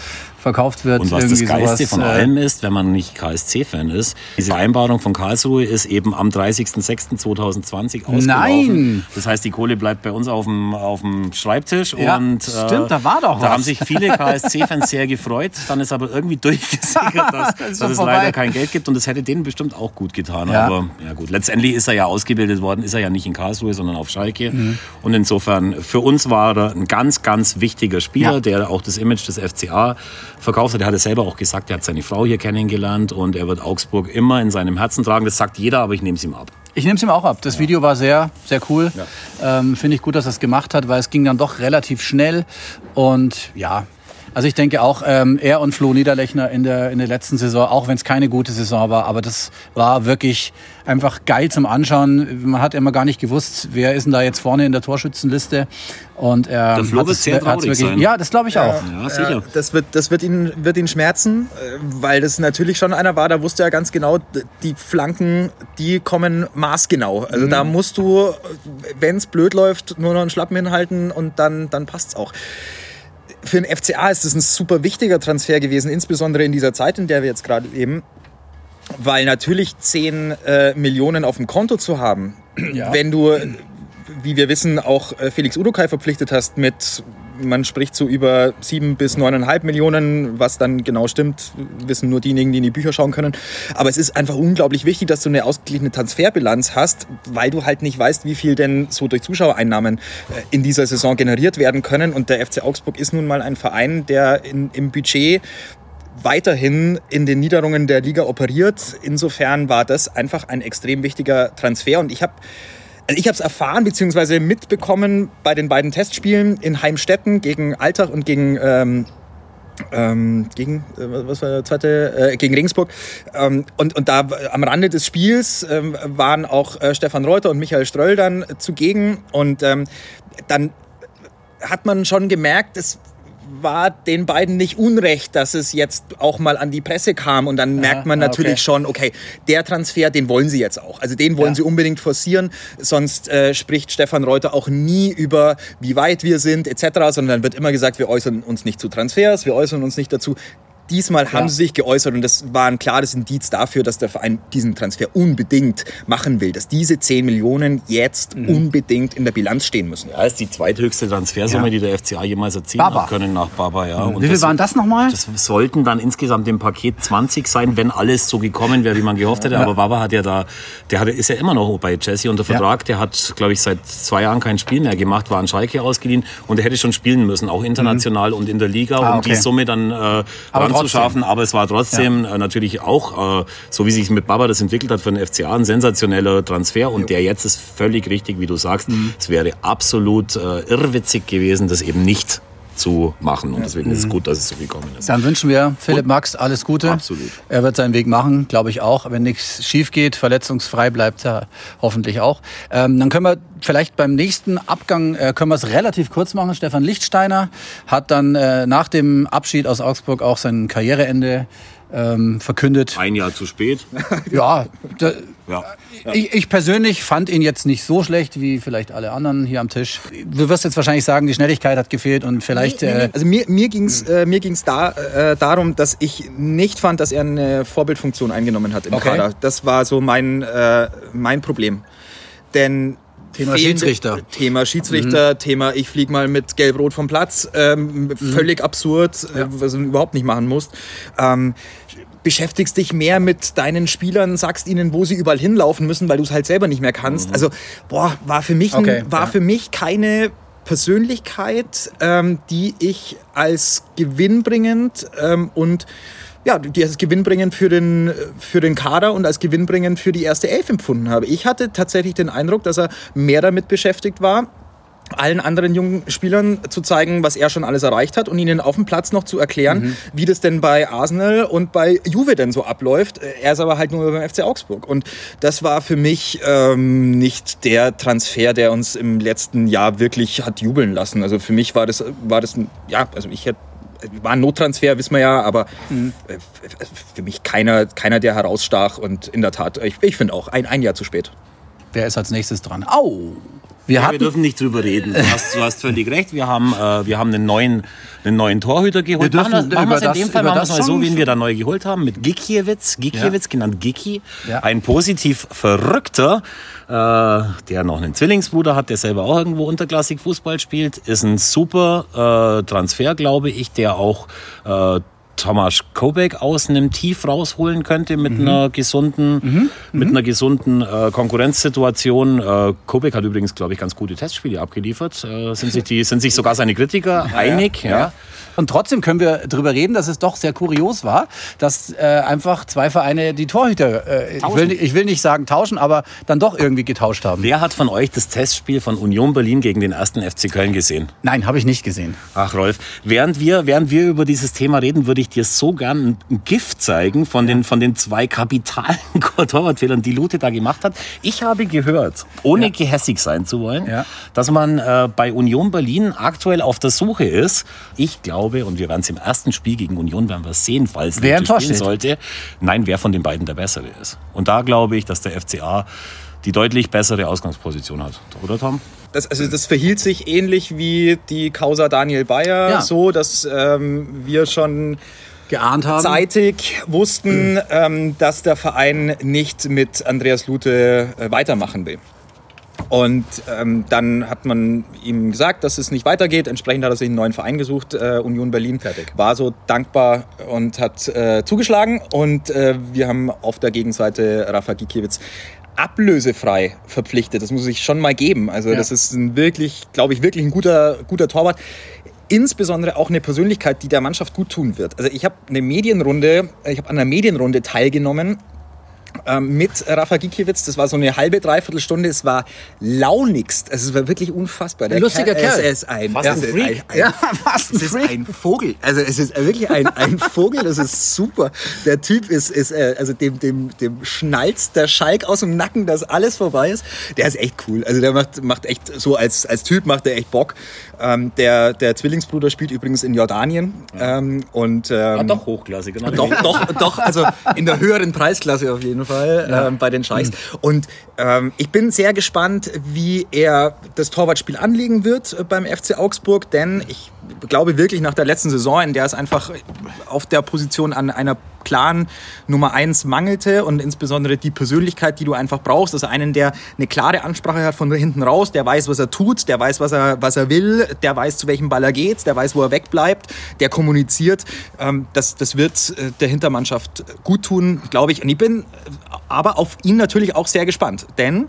Speaker 1: verkauft wird.
Speaker 3: Und was das Geiste
Speaker 1: sowas,
Speaker 3: von
Speaker 1: äh,
Speaker 3: allem ist, wenn man nicht KSC-Fan ist, diese Vereinbarung von Karlsruhe ist eben am 30.06.2020 ausgelaufen.
Speaker 1: Nein!
Speaker 3: Das heißt, die Kohle bleibt bei uns auf dem, auf dem Schreibtisch.
Speaker 1: Ja,
Speaker 3: und,
Speaker 1: stimmt, da war doch
Speaker 3: Da
Speaker 1: was.
Speaker 3: haben sich viele KSC-Fans sehr gefreut. Dann ist aber irgendwie durchgesickert, dass,
Speaker 1: Ist
Speaker 3: dass es
Speaker 1: vorbei.
Speaker 3: leider kein Geld gibt. Und das hätte denen bestimmt auch gut getan.
Speaker 1: Ja.
Speaker 3: Aber ja gut, letztendlich ist er ja ausgebildet worden, ist er ja nicht in Karlsruhe, sondern auf Schalke.
Speaker 1: Mhm.
Speaker 3: Und insofern, für uns war er ein ganz, ganz wichtiger Spieler,
Speaker 1: Ja.
Speaker 3: der auch das Image des FCA verkauft hat. Er hat es selber auch gesagt, er hat seine Frau hier kennengelernt und er wird Augsburg immer in seinem Herzen tragen. Das sagt jeder, aber ich nehme es ihm ab.
Speaker 1: Ich nehme es ihm auch ab. Das Video war sehr, sehr cool. Ähm, Finde ich gut, dass er es gemacht hat, weil es ging dann doch relativ schnell. Und ja, also ich denke auch, ähm, er und Flo Niederlechner in der, in der letzten Saison, auch wenn es keine gute Saison war, aber das war wirklich einfach geil zum Anschauen. Man hat immer gar nicht gewusst, wer ist denn da jetzt vorne in der Torschützenliste. Und er
Speaker 3: Der Flo
Speaker 1: hat es-
Speaker 3: sehr traurig
Speaker 1: wirklich,
Speaker 3: sein.
Speaker 1: Ja, das glaube ich auch.
Speaker 3: Ja, sicher.
Speaker 4: Das wird, das wird, ihn, wird ihn schmerzen, äh, weil das natürlich schon einer war, da wusste er ganz genau, die Flanken, die kommen maßgenau. Also da musst du, wenn es blöd läuft, nur noch einen Schlappen hinhalten und dann, dann passt es auch. Für den FCA ist das ein super wichtiger Transfer gewesen, insbesondere in dieser Zeit, in der wir jetzt gerade leben. Weil natürlich 10 äh, Millionen auf dem Konto zu haben, wenn du, wie wir wissen, auch äh, Felix Udokai verpflichtet hast mit, man spricht so über 7 bis 9,5 Millionen, was dann genau stimmt, wissen nur diejenigen, die in die Bücher schauen können. Aber es ist einfach unglaublich wichtig, dass du eine ausgeglichene Transferbilanz hast, weil du halt nicht weißt, wie viel denn so durch Zuschauereinnahmen äh, in dieser Saison generiert werden können. Und der FC Augsburg ist nun mal ein Verein, der in, im Budget weiterhin in den Niederungen der Liga operiert. Insofern war das einfach ein extrem wichtiger Transfer und ich habe also ich habe es erfahren bzw. mitbekommen bei den beiden Testspielen in Heimstetten gegen Altach und gegen ähm, ähm, gegen äh, was war der zweite äh, gegen Regensburg ähm, und und da am Rande des Spiels ähm, waren auch äh, Stefan Reuter und Michael Ströll dann zugegen und ähm, dann hat man schon gemerkt, es war den beiden nicht unrecht, dass es jetzt auch mal an die Presse kam. Und dann merkt man natürlich okay. schon, okay, der Transfer, den wollen sie jetzt auch. Also den wollen ja. sie unbedingt forcieren. Sonst äh, spricht Stefan Reuter auch nie über, wie weit wir sind etc., sondern wird immer gesagt, wir äußern uns nicht zu Transfers, wir äußern uns nicht dazu, Diesmal ja. haben sie sich geäußert und das war ein klares Indiz dafür, dass der Verein diesen Transfer unbedingt machen will, dass diese 10 Millionen jetzt mhm. unbedingt in der Bilanz stehen müssen.
Speaker 3: Ja, ist die zweithöchste Transfersumme, ja. die der FCA jemals erzielen hat können nach Baba. Ja.
Speaker 1: Mhm. Wie viel waren das nochmal?
Speaker 3: Das sollten dann insgesamt im Paket 20 sein, wenn alles so gekommen wäre, wie man gehofft hätte. Aber Baba hat ja da, der hat, ist ja immer noch bei Jesse unter Vertrag. Der hat, glaube ich, seit zwei Jahren kein Spiel mehr gemacht, war an Schalke ausgeliehen und er hätte schon spielen müssen, auch international mhm. und in der Liga, ah, um okay. die Summe dann äh, zu schaffen, aber es war trotzdem ja. Äh, natürlich auch, äh, so wie sich mit Baba das entwickelt hat, für den FCA ein sensationeller Transfer und der jetzt ist völlig richtig, wie du sagst. Mhm. Es wäre absolut äh, irrwitzig gewesen, das eben nicht zu machen. Und deswegen ist es mhm. gut, dass es so gekommen ist.
Speaker 1: Dann wünschen wir Philipp Max alles Gute.
Speaker 3: Absolut.
Speaker 1: Er wird seinen Weg machen, glaube ich auch. Wenn nichts schief geht, verletzungsfrei bleibt er hoffentlich auch. Ähm, dann können wir vielleicht beim nächsten Abgang äh, können wir es relativ kurz machen. Stefan Lichtsteiner hat dann äh, nach dem Abschied aus Augsburg auch sein Karriereende ähm, verkündet.
Speaker 3: Ein Jahr zu spät.
Speaker 1: ja, da, ja. Ich, ich, persönlich fand ihn jetzt nicht so schlecht wie vielleicht alle anderen hier am Tisch. Du wirst jetzt wahrscheinlich sagen, die Schnelligkeit hat gefehlt und vielleicht. Nee,
Speaker 4: nee, nee. Äh, also mir, mir ging es äh, mir ging's da, äh, darum, dass ich nicht fand, dass er eine Vorbildfunktion eingenommen hat im okay. Kader. Das war so mein, äh, mein Problem. Denn
Speaker 1: Thema Schiedsrichter.
Speaker 4: Thema Schiedsrichter, mhm. Thema ich fliege mal mit Gelb-Rot vom Platz. Ähm, mhm. Völlig absurd, ja. was du überhaupt nicht machen musst. Ähm, beschäftigst dich mehr mit deinen Spielern, sagst ihnen, wo sie überall hinlaufen müssen, weil du es halt selber nicht mehr kannst. Mhm. Also, boah, war für mich, okay, war ja. für mich keine Persönlichkeit, ähm, die ich als gewinnbringend ähm, und ja, die als gewinnbringend für den, für den Kader und als gewinnbringend für die erste Elf empfunden habe. Ich hatte tatsächlich den Eindruck, dass er mehr damit beschäftigt war, allen anderen jungen Spielern zu zeigen, was er schon alles erreicht hat und ihnen auf dem Platz noch zu erklären, mhm. wie das denn bei Arsenal und bei Juve denn so abläuft. Er ist aber halt nur beim FC Augsburg. Und das war für mich ähm, nicht der Transfer, der uns im letzten Jahr wirklich hat jubeln lassen. Also für mich war das, war das ja, also ich hätte war ein Nottransfer, wissen wir ja, aber mhm. für mich keiner, keiner, der herausstach. Und in der Tat, ich, ich finde auch, ein, ein Jahr zu spät.
Speaker 1: Wer ist als nächstes dran? Au!
Speaker 3: Wir, ja, wir dürfen nicht drüber reden. Du hast, du hast völlig recht. Wir haben, äh, wir haben einen, neuen, einen neuen Torhüter geholt.
Speaker 1: Wir dürfen, machen wir es in dem Fall
Speaker 3: machen wir mal so, wie wir da neu geholt haben, mit Gikiewicz. Gikiewicz, ja. genannt Giki. Ja. Ein positiv Verrückter, äh, der noch einen Zwillingsbruder hat, der selber auch irgendwo unterklassig Fußball spielt. Ist ein super äh, Transfer, glaube ich, der auch äh, Thomas Kobek aus einem Tief rausholen könnte mit mhm. einer gesunden, mhm. mit mhm. einer gesunden äh, Konkurrenzsituation. Äh, Kobek hat übrigens, glaube ich, ganz gute Testspiele abgeliefert. Äh, sind, sich die, sind sich sogar seine Kritiker ja, einig. Ja. ja.
Speaker 1: Und trotzdem können wir darüber reden, dass es doch sehr kurios war, dass äh, einfach zwei Vereine die Torhüter, äh, ich, will, ich, will, nicht sagen tauschen, aber dann doch irgendwie getauscht haben.
Speaker 3: Wer hat von euch das Testspiel von Union Berlin gegen den ersten FC Köln gesehen?
Speaker 1: Nein, habe ich nicht gesehen.
Speaker 3: Ach Rolf, während wir, während wir über dieses Thema reden, würde ich dir so gern ein Gift zeigen von, ja. den, von den zwei kapitalen Torwartfehlern, die Lute da gemacht hat. Ich habe gehört, ohne ja. gehässig sein zu wollen, ja. dass man äh, bei Union Berlin aktuell auf der Suche ist. Ich glaube, glaube, und wir werden es im ersten Spiel gegen Union werden wir sehen, falls
Speaker 1: wer spielen
Speaker 3: steht. sollte. Nein, wer von den beiden der bessere ist. Und da glaube ich, dass der FCA die deutlich bessere Ausgangsposition hat. Oder Tom?
Speaker 4: Das, also das verhielt sich ähnlich wie die Causa Daniel Bayer, ja. so dass ähm, wir schon
Speaker 1: geahnt haben.
Speaker 4: zeitig wussten, ähm, dass der Verein nicht mit Andreas Lute äh, weitermachen will. Und ähm, dann hat man ihm gesagt, dass es nicht weitergeht. Entsprechend hat er sich einen neuen Verein gesucht, äh, Union Berlin. Fertig. War so dankbar und hat äh, zugeschlagen. Und äh, wir haben auf der Gegenseite Rafa Gikiewicz ablösefrei verpflichtet. Das muss ich schon mal geben. Also ja. das ist ein wirklich, glaube ich, wirklich ein guter, guter Torwart insbesondere auch eine Persönlichkeit, die der Mannschaft gut tun wird. Also ich habe eine Medienrunde, ich habe an einer Medienrunde teilgenommen mit Rafa Gikiewicz. Das war so eine halbe, dreiviertel Stunde. Es war launigst. Also es war wirklich unfassbar. Der
Speaker 1: Ein lustiger Kerl.
Speaker 4: Es ist ein,
Speaker 3: Fast ein Freak.
Speaker 4: ein,
Speaker 1: Ja, fast ein
Speaker 4: es ist
Speaker 1: Freak.
Speaker 4: ein Vogel. Also es ist wirklich ein, ein Vogel. Das ist super. Der Typ ist, ist äh, also dem, dem, dem schnalzt der Schalk aus dem Nacken, dass alles vorbei ist. Der ist echt cool. Also der macht, macht echt so als, als Typ macht der echt Bock. Ähm, der, der Zwillingsbruder spielt übrigens in Jordanien. Ähm, und, ähm,
Speaker 3: Ah, doch hochklassig, genau.
Speaker 4: doch, doch, doch, also in der höheren Preisklasse auf jeden Fall ähm, bei den Scheichs. Und ähm, ich bin sehr gespannt, wie er das Torwartspiel anlegen wird äh, beim FC Augsburg, denn ich glaube wirklich nach der letzten Saison, in der es einfach auf der Position an einer klaren Nummer eins mangelte und insbesondere die Persönlichkeit, die du einfach brauchst, also einen, der eine klare Ansprache hat von hinten raus, der weiß, was er tut, der weiß, was er, was er will, der weiß, zu welchem Ball er geht, der weiß, wo er wegbleibt, der kommuniziert. Ähm, das, das wird äh, der Hintermannschaft gut tun, glaube ich. Und ich bin aber auf ihn natürlich auch sehr gespannt, denn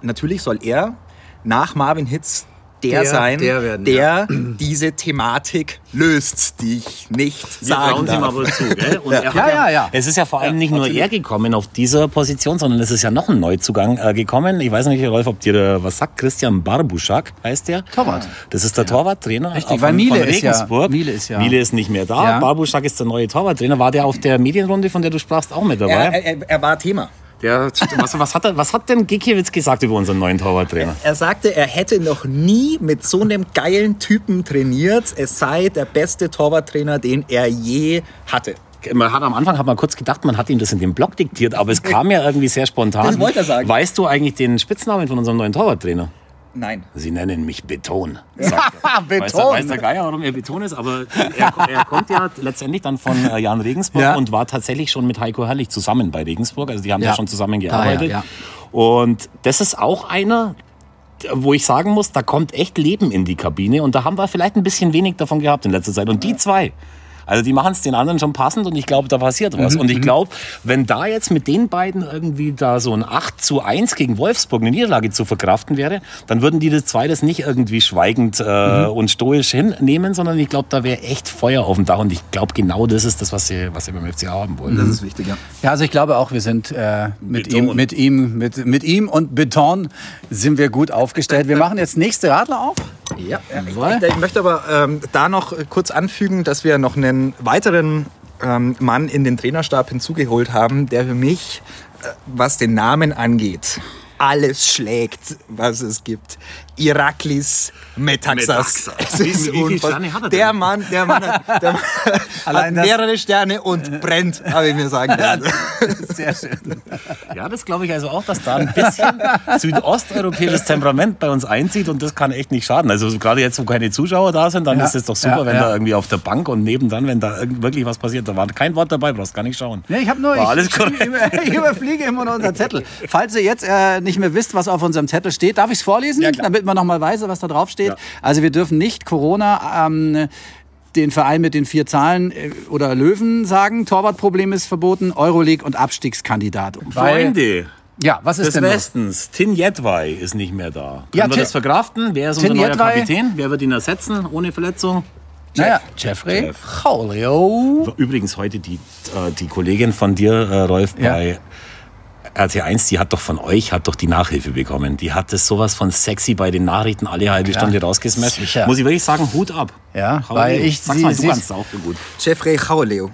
Speaker 4: natürlich soll er nach Marvin Hitz der,
Speaker 1: Der-
Speaker 4: sein,
Speaker 1: der werden,
Speaker 4: der diese Thematik löst, die ich nicht
Speaker 3: Wir
Speaker 4: sagen
Speaker 3: trauen sie
Speaker 4: darf.
Speaker 3: mal wohl zu. Gell? Und er hat
Speaker 1: Ja, ja, ja.
Speaker 3: Es ist ja vor allem nicht nur er gekommen auf dieser Position, sondern es ist ja noch ein Neuzugang äh, gekommen. Ich weiß nicht, Rolf, ob dir was sagt. Christian Barbuschak heißt der.
Speaker 1: Torwart.
Speaker 3: Das ist der Torwarttrainer
Speaker 1: Richtig, weil
Speaker 3: von,
Speaker 1: Miele
Speaker 3: von
Speaker 1: ist ja-
Speaker 3: Regensburg.
Speaker 1: Miele ist ja-
Speaker 3: Miele ist nicht mehr da.
Speaker 1: Ja.
Speaker 3: Barbuschak ist der neue Torwarttrainer. War der auf der Medienrunde, von der du sprachst, auch mit dabei?
Speaker 4: Er, er, er war Thema.
Speaker 3: Der, was, was, hat er, was hat denn Gikiewicz gesagt über unseren neuen Torwarttrainer?
Speaker 4: Er sagte, er hätte noch nie mit so einem geilen Typen trainiert. Es sei der beste Torwarttrainer, den er je hatte.
Speaker 3: Man hat am Anfang hat man kurz gedacht, man hat ihm das in dem Blog diktiert, aber es kam ja irgendwie sehr spontan.
Speaker 4: Das wollte er sagen.
Speaker 3: Weißt du eigentlich den Spitznamen von unserem neuen Torwarttrainer?
Speaker 4: Nein.
Speaker 3: Sie nennen mich Beton. er.
Speaker 1: Beton.
Speaker 3: Weiß, der, weiß der Geier, warum er Beton ist, aber er, er kommt ja letztendlich dann von äh, Jan Regensburg
Speaker 1: Ja.
Speaker 3: und war tatsächlich schon mit Heiko Herrlich zusammen bei Regensburg. Also die haben ja,
Speaker 1: Ja.
Speaker 3: schon zusammengearbeitet.
Speaker 1: Ah, ja,
Speaker 3: Und das ist auch einer, wo ich sagen muss, da kommt echt Leben in die Kabine und da haben wir vielleicht ein bisschen wenig davon gehabt in letzter Zeit. Und die zwei, also die machen es den anderen schon passend und ich glaube, da passiert was. Und ich glaube, wenn da jetzt mit den beiden irgendwie da so ein 8 zu 1 gegen Wolfsburg eine Niederlage zu verkraften wäre, dann würden die das zwei das nicht irgendwie schweigend äh, und stoisch hinnehmen, sondern ich glaube, da wäre echt Feuer auf dem Dach und ich glaube, genau das ist das, was sie, was sie beim FC haben wollen.
Speaker 4: Das ist wichtig, ja.
Speaker 1: Ja, also ich glaube auch, wir sind äh, mit,
Speaker 3: Beton.
Speaker 1: ihm, mit, ihm, mit, mit ihm und Beton sind wir gut aufgestellt. Wir machen jetzt nächste Radler auf.
Speaker 4: Ja, ich, ich, ich möchte aber ähm, da noch kurz anfügen, dass wir noch einen weiteren ähm, Mann in den Trainerstab hinzugeholt haben, der für mich, äh, was den Namen angeht, alles schlägt, was es gibt. Iraklis Metaxas.
Speaker 3: Metaxas. Wie-
Speaker 4: ist
Speaker 3: wie viele. Sterne hat er
Speaker 4: Der
Speaker 3: denn?
Speaker 4: Mann, der Mann hat, der Mann hat mehrere Sterne und brennt, habe ich mir sagen lassen.
Speaker 1: Sehr schön.
Speaker 3: Ja, das glaube ich also auch, dass da ein bisschen südosteuropäisches Temperament bei uns einzieht und das kann echt nicht schaden. Also gerade jetzt, wo keine Zuschauer da sind, dann
Speaker 1: Ja,
Speaker 3: ist es doch super,
Speaker 1: ja,
Speaker 3: wenn
Speaker 1: ja.
Speaker 3: da irgendwie auf der Bank und nebendran, wenn da irgend- wirklich was passiert, da war kein Wort dabei, brauchst gar nicht schauen.
Speaker 1: Ja, ich habe nur,
Speaker 3: War
Speaker 1: ich,
Speaker 3: alles
Speaker 1: ich,
Speaker 3: korrekt.
Speaker 1: über- ich überfliege immer nur unseren Zettel. Falls ihr jetzt äh, nicht mehr wisst, was auf unserem Zettel steht, darf ich es vorlesen, damit man noch mal weiß, was da drauf steht. Also wir dürfen nicht Corona ähm, den Verein mit den vier Zahlen äh, oder Löwen sagen. Torwartproblem ist verboten, Euroleague und Abstiegskandidat.
Speaker 3: Freunde
Speaker 1: Ja, was ist
Speaker 3: des
Speaker 1: denn?
Speaker 3: Westens, Tin Jedwai ist nicht mehr da. Können
Speaker 1: Ja,
Speaker 3: wir das verkraften? Wer ist unser
Speaker 1: Tin
Speaker 3: neuer
Speaker 1: Jedwai-
Speaker 3: Kapitän? Wer wird ihn ersetzen ohne Verletzung?
Speaker 1: Naja, Jeffrey
Speaker 3: Jeff.
Speaker 1: Julio.
Speaker 3: Übrigens heute die, äh, die Kollegin von dir, äh, Rolf,
Speaker 1: Ja.
Speaker 3: bei RT1, die hat doch von euch, hat doch die Nachhilfe bekommen. Die hat das sowas von sexy bei den Nachrichten alle halbe Stunde rausgesmasht.
Speaker 1: sicher.
Speaker 3: Muss ich wirklich sagen, Hut ab.
Speaker 1: Ja,
Speaker 3: Hau
Speaker 1: weil
Speaker 3: Leo.
Speaker 1: ich
Speaker 3: Sag's
Speaker 1: sie-
Speaker 3: mal, du kannst es auch so gut.
Speaker 4: Jeffrey Chaoleo.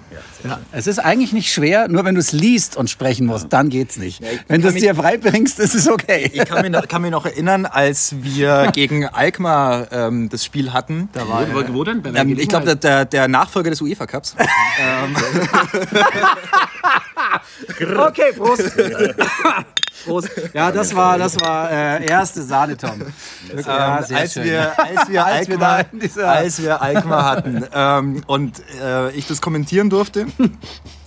Speaker 1: Es ist eigentlich nicht schwer, nur wenn du es liest und sprechen musst, dann geht's nicht.
Speaker 4: ich
Speaker 1: wenn du es dir freibringst, ist es okay.
Speaker 4: Ich kann mich, noch, kann mich noch erinnern, als wir gegen Alkmaar ähm, das Spiel hatten. Da war,
Speaker 3: Wo, wo denn? Bei welcher
Speaker 4: ähm, ich glaube, der, der Nachfolger des UEFA Cups.
Speaker 1: Okay, Prost. Prost. Ja, das war, das war äh, erste Sahne, Tom.
Speaker 4: Ähm, als,
Speaker 1: schön.
Speaker 4: wir, als, wir
Speaker 1: Als wir
Speaker 4: Alkmaar,
Speaker 1: da in dieser-
Speaker 4: als wir Alkmaar hatten ähm, und äh, ich das kommentieren durfte,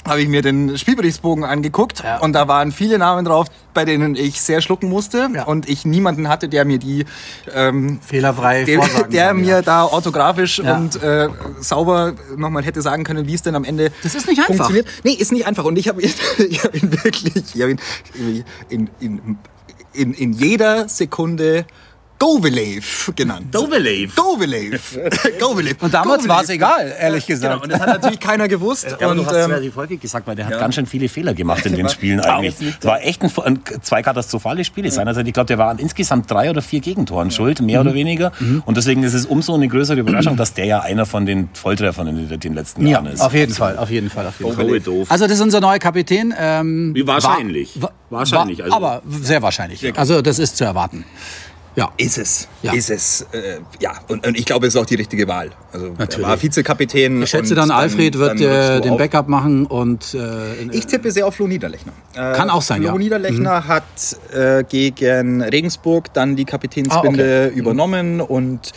Speaker 4: habe ich mir den Spielberichtsbogen angeguckt
Speaker 1: Ja.
Speaker 4: und da waren viele Namen drauf, bei denen ich sehr schlucken musste
Speaker 1: Ja.
Speaker 4: und ich niemanden hatte, der mir die ähm,
Speaker 1: Fehlerfrei
Speaker 4: der,
Speaker 1: vorsagen
Speaker 4: der
Speaker 1: kann,
Speaker 4: mir
Speaker 1: ja.
Speaker 4: da orthografisch und äh, sauber nochmal hätte sagen können, wie es denn am Ende
Speaker 1: Das ist nicht einfach.
Speaker 4: funktioniert. Nee, ist nicht einfach. Und ich habe ihn, ich hab ihn wirklich ich hab ihn in, in, in, in jeder Sekunde
Speaker 5: Dovelev genannt.
Speaker 3: Dovelev.
Speaker 5: Dovelev. Dovelev.
Speaker 1: Und damals war es egal, ehrlich
Speaker 5: Genau,
Speaker 1: gesagt.
Speaker 5: und das hat natürlich keiner gewusst.
Speaker 3: Ja,
Speaker 5: und,
Speaker 3: du hast
Speaker 5: ähm,
Speaker 3: relativ häufig gesagt, weil der hat ganz schön viele Fehler gemacht in den Spielen eigentlich. Es war echt ein, ein, zwei katastrophale Spiele seinerseits. Ich glaube, der war an insgesamt drei oder vier Gegentoren schuld, mehr oder weniger. Und deswegen ist es umso eine größere Überraschung, dass der ja einer von den Volltreffern in den- letzten
Speaker 1: Ja,
Speaker 3: Jahren ist.
Speaker 1: auf jeden Fall, auf jeden Fall, auf jeden Fall.
Speaker 3: Doof.
Speaker 1: Also das ist unser neuer Kapitän. Ähm,
Speaker 3: Wie wahrscheinlich.
Speaker 1: War,
Speaker 3: Wahrscheinlich,
Speaker 1: War,
Speaker 3: also-
Speaker 1: aber sehr wahrscheinlich. Also das ist zu erwarten. Ja.
Speaker 4: Ist es.
Speaker 1: Ja.
Speaker 4: Ist es. Äh, ja, und, und ich glaube, es ist auch die richtige Wahl. Also
Speaker 1: Natürlich.
Speaker 4: er war Vizekapitän.
Speaker 1: Ich schätze dann, Alfred wird äh, den. Backup machen und äh,
Speaker 4: Ich tippe sehr auf Flo Niederlechner. Äh,
Speaker 1: Kann auch sein,
Speaker 4: Flo
Speaker 1: ja. Mhm.
Speaker 4: Niederlechner hat äh, gegen Regensburg dann die Kapitänsbinde
Speaker 1: Ah, okay.
Speaker 4: übernommen und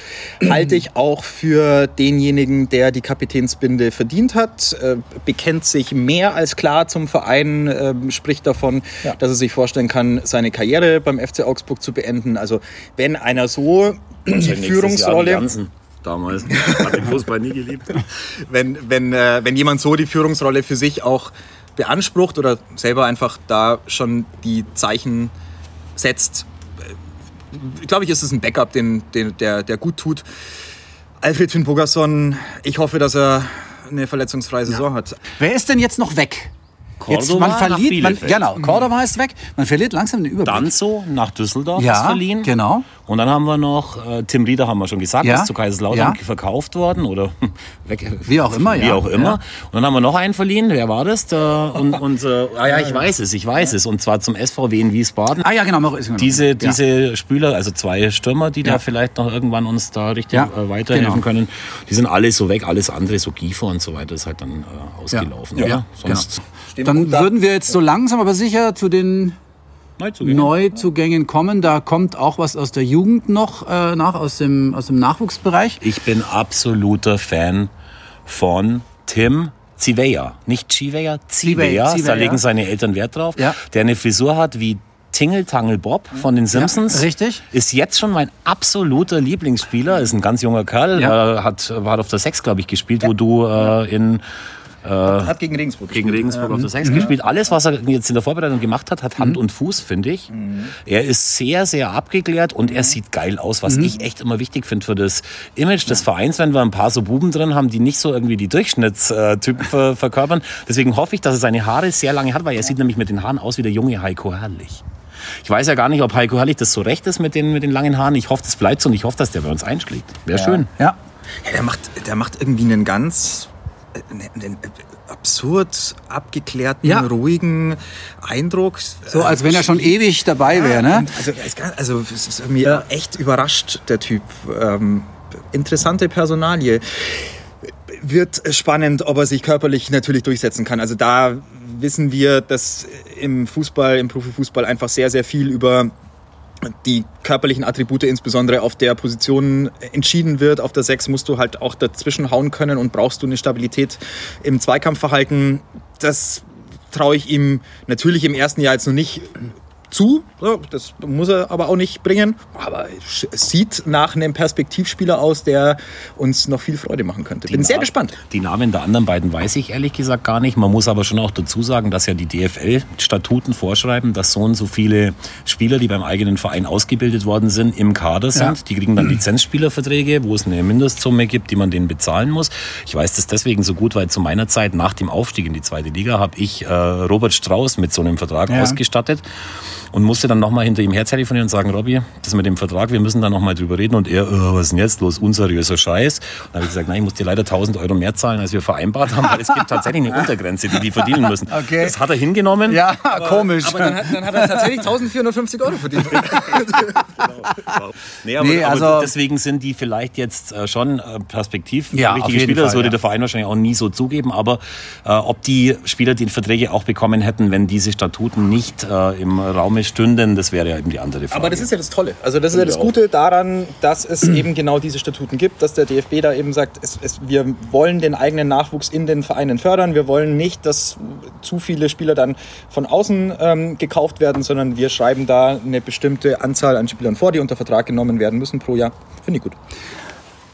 Speaker 4: halte ich auch für denjenigen, der die Kapitänsbinde verdient hat. Äh, bekennt sich mehr als klar zum Verein, äh, spricht davon, dass er sich vorstellen kann, seine Karriere beim FC Augsburg zu beenden. Also wenn einer so die
Speaker 3: die
Speaker 4: Führungsrolle
Speaker 3: Jansen Damals. Hat den Fußball nie geliebt.
Speaker 4: wenn, wenn, äh, wenn jemand so die Führungsrolle für sich auch beansprucht oder selber einfach da schon die Zeichen setzt, äh, glaube ich, ist es ein Backup, den, den, der, der gut tut. Alfred Finn Bogerson, ich hoffe, dass er eine verletzungsfreie Saison hat.
Speaker 1: wer ist denn jetzt noch weg? Jetzt,
Speaker 3: Cordoba
Speaker 1: man
Speaker 3: nach
Speaker 1: verliert, man, genau, Cordoba ist weg. Man verliert langsam den Überblick.
Speaker 3: Danzo nach Düsseldorf
Speaker 1: Ja,
Speaker 3: ist verliehen.
Speaker 1: genau.
Speaker 3: Und dann haben wir noch äh, Tim Rieder, haben wir schon gesagt,
Speaker 1: Ja,
Speaker 3: ist zu Kaiserslautern
Speaker 1: ja.
Speaker 3: verkauft worden oder weg,
Speaker 1: Wie auch immer,
Speaker 3: wie
Speaker 1: ja.
Speaker 3: auch immer.
Speaker 1: Ja.
Speaker 3: Und dann haben wir noch einen verliehen. Wer war das? Der, und, und, äh, ah ja, ich weiß es, ich weiß es. Und zwar zum SVW in Wiesbaden.
Speaker 1: Ah ja, genau. Genau.
Speaker 3: Diese,
Speaker 1: ja.
Speaker 3: diese Spieler, also zwei Stürmer, die
Speaker 1: Ja.
Speaker 3: da vielleicht noch irgendwann uns da richtig
Speaker 1: Ja,
Speaker 3: äh, weiterhelfen
Speaker 1: genau.
Speaker 3: können, die sind alle so weg. Alles andere, so Giefer und so weiter, ist halt dann äh, ausgelaufen.
Speaker 1: Ja,
Speaker 3: Sonst
Speaker 1: Dann würden wir jetzt so langsam aber sicher zu den
Speaker 3: Neuzugänge.
Speaker 1: Neuzugängen kommen. Da kommt auch was aus der Jugend noch äh, nach, aus dem, aus dem Nachwuchsbereich.
Speaker 3: Ich bin absoluter Fan von Tim Ziveya. Nicht Chiveya, Ziveya. Da legen seine Eltern Wert drauf.
Speaker 1: Ja.
Speaker 3: Der eine Frisur hat wie Tingle Tangle Bob von den Simpsons.
Speaker 1: richtig.
Speaker 3: Ist jetzt schon mein absoluter Lieblingsspieler. Ist ein ganz junger Kerl.
Speaker 1: Ja.
Speaker 3: Äh, hat, hat auf der Sechs, glaube ich, gespielt, wo du äh, in
Speaker 4: Hat gegen Regensburg
Speaker 3: gegen
Speaker 4: gespielt.
Speaker 3: Regensburg auf der 6 gespielt. Alles, was er jetzt in der Vorbereitung gemacht hat, hat Hand und Fuß, finde ich. Er ist sehr, sehr abgeklärt und er sieht geil aus, was ich echt immer wichtig finde für das Image des Vereins, wenn wir ein paar so Buben drin haben, die nicht so irgendwie die Durchschnittstypen ver verkörpern. Deswegen hoffe ich, dass er seine Haare sehr lange hat, weil er sieht nämlich mit den Haaren aus wie der junge Heiko Herrlich. Ich weiß ja gar nicht, ob Heiko Herrlich das so recht ist mit den, mit den langen Haaren. Ich hoffe, das bleibt so und ich hoffe, dass der bei uns einschlägt. Wäre schön.
Speaker 1: Ja.
Speaker 4: Ja, der, macht, der macht irgendwie einen ganz äh, einen, absurd abgeklärten,
Speaker 1: Ja.
Speaker 4: ruhigen Eindruck.
Speaker 1: So als wenn er schon ewig dabei wäre, ne?
Speaker 4: Also, also es ist mir echt überrascht, der Typ. Ähm, interessante Personalie. Wird spannend, ob er sich körperlich natürlich durchsetzen kann. Also da wissen wir, dass im Fußball, im Profifußball einfach sehr, sehr viel über die körperlichen Attribute insbesondere auf der Position entschieden wird. Auf der 6 musst du halt auch dazwischen hauen können und brauchst du eine Stabilität im Zweikampfverhalten. Das traue ich ihm natürlich im ersten Jahr jetzt noch nicht zu. Das muss er aber auch nicht bringen. Aber es sieht nach einem Perspektivspieler aus, der uns noch viel Freude machen könnte. Bin sehr
Speaker 3: Na-
Speaker 4: gespannt.
Speaker 3: Die Namen der anderen beiden weiß ich ehrlich gesagt gar nicht. Man muss aber schon auch dazu sagen, dass ja die DFL-Statuten vorschreiben, dass so und so viele Spieler, die beim eigenen Verein ausgebildet worden sind, im Kader sind.
Speaker 1: Ja.
Speaker 3: Die kriegen dann Lizenzspielerverträge, wo es eine Mindestsumme gibt, die man denen bezahlen muss. Ich weiß das deswegen so gut, weil zu meiner Zeit nach dem Aufstieg in die zweite Liga habe ich äh, Robert Strauß mit so einem Vertrag
Speaker 1: Ja.
Speaker 3: ausgestattet und musste dann nochmal hinter ihm her telefonieren und sagen, Robby, das mit dem Vertrag, wir müssen da nochmal drüber reden. Und er, äh, was ist denn jetzt los? Unseriöser Scheiß. Und dann habe ich gesagt, nein, ich muss dir leider 1000 Euro mehr zahlen, als wir vereinbart haben, weil es gibt tatsächlich eine Untergrenze, die die verdienen müssen.
Speaker 1: Okay.
Speaker 3: Das hat er hingenommen.
Speaker 1: Ja, komisch.
Speaker 4: Aber dann hat, dann hat er tatsächlich 1450 Euro verdient.
Speaker 3: Nee, aber,
Speaker 1: Nee,
Speaker 3: aber
Speaker 1: also-
Speaker 3: deswegen sind die vielleicht jetzt äh, schon äh, perspektiv
Speaker 1: Ja,
Speaker 3: richtige Spieler. das
Speaker 1: Fall,
Speaker 3: würde
Speaker 1: ja.
Speaker 3: der Verein wahrscheinlich auch nie so zugeben. Aber äh, ob die Spieler die Verträge auch bekommen hätten, wenn diese Statuten nicht äh, im Raume stünden, das wäre ja eben die andere Frage.
Speaker 4: Aber das ist ja das Tolle. Also das ist ja das Gute daran, dass es eben genau diese Statuten gibt, dass der DFB da eben sagt, es, es, wir wollen den eigenen Nachwuchs in den Vereinen fördern. Wir wollen nicht, dass zu viele Spieler dann von außen ähm, gekauft werden, sondern wir schreiben da eine bestimmte Anzahl an Spielern vor, die unter Vertrag genommen werden müssen pro Jahr. Finde ich gut.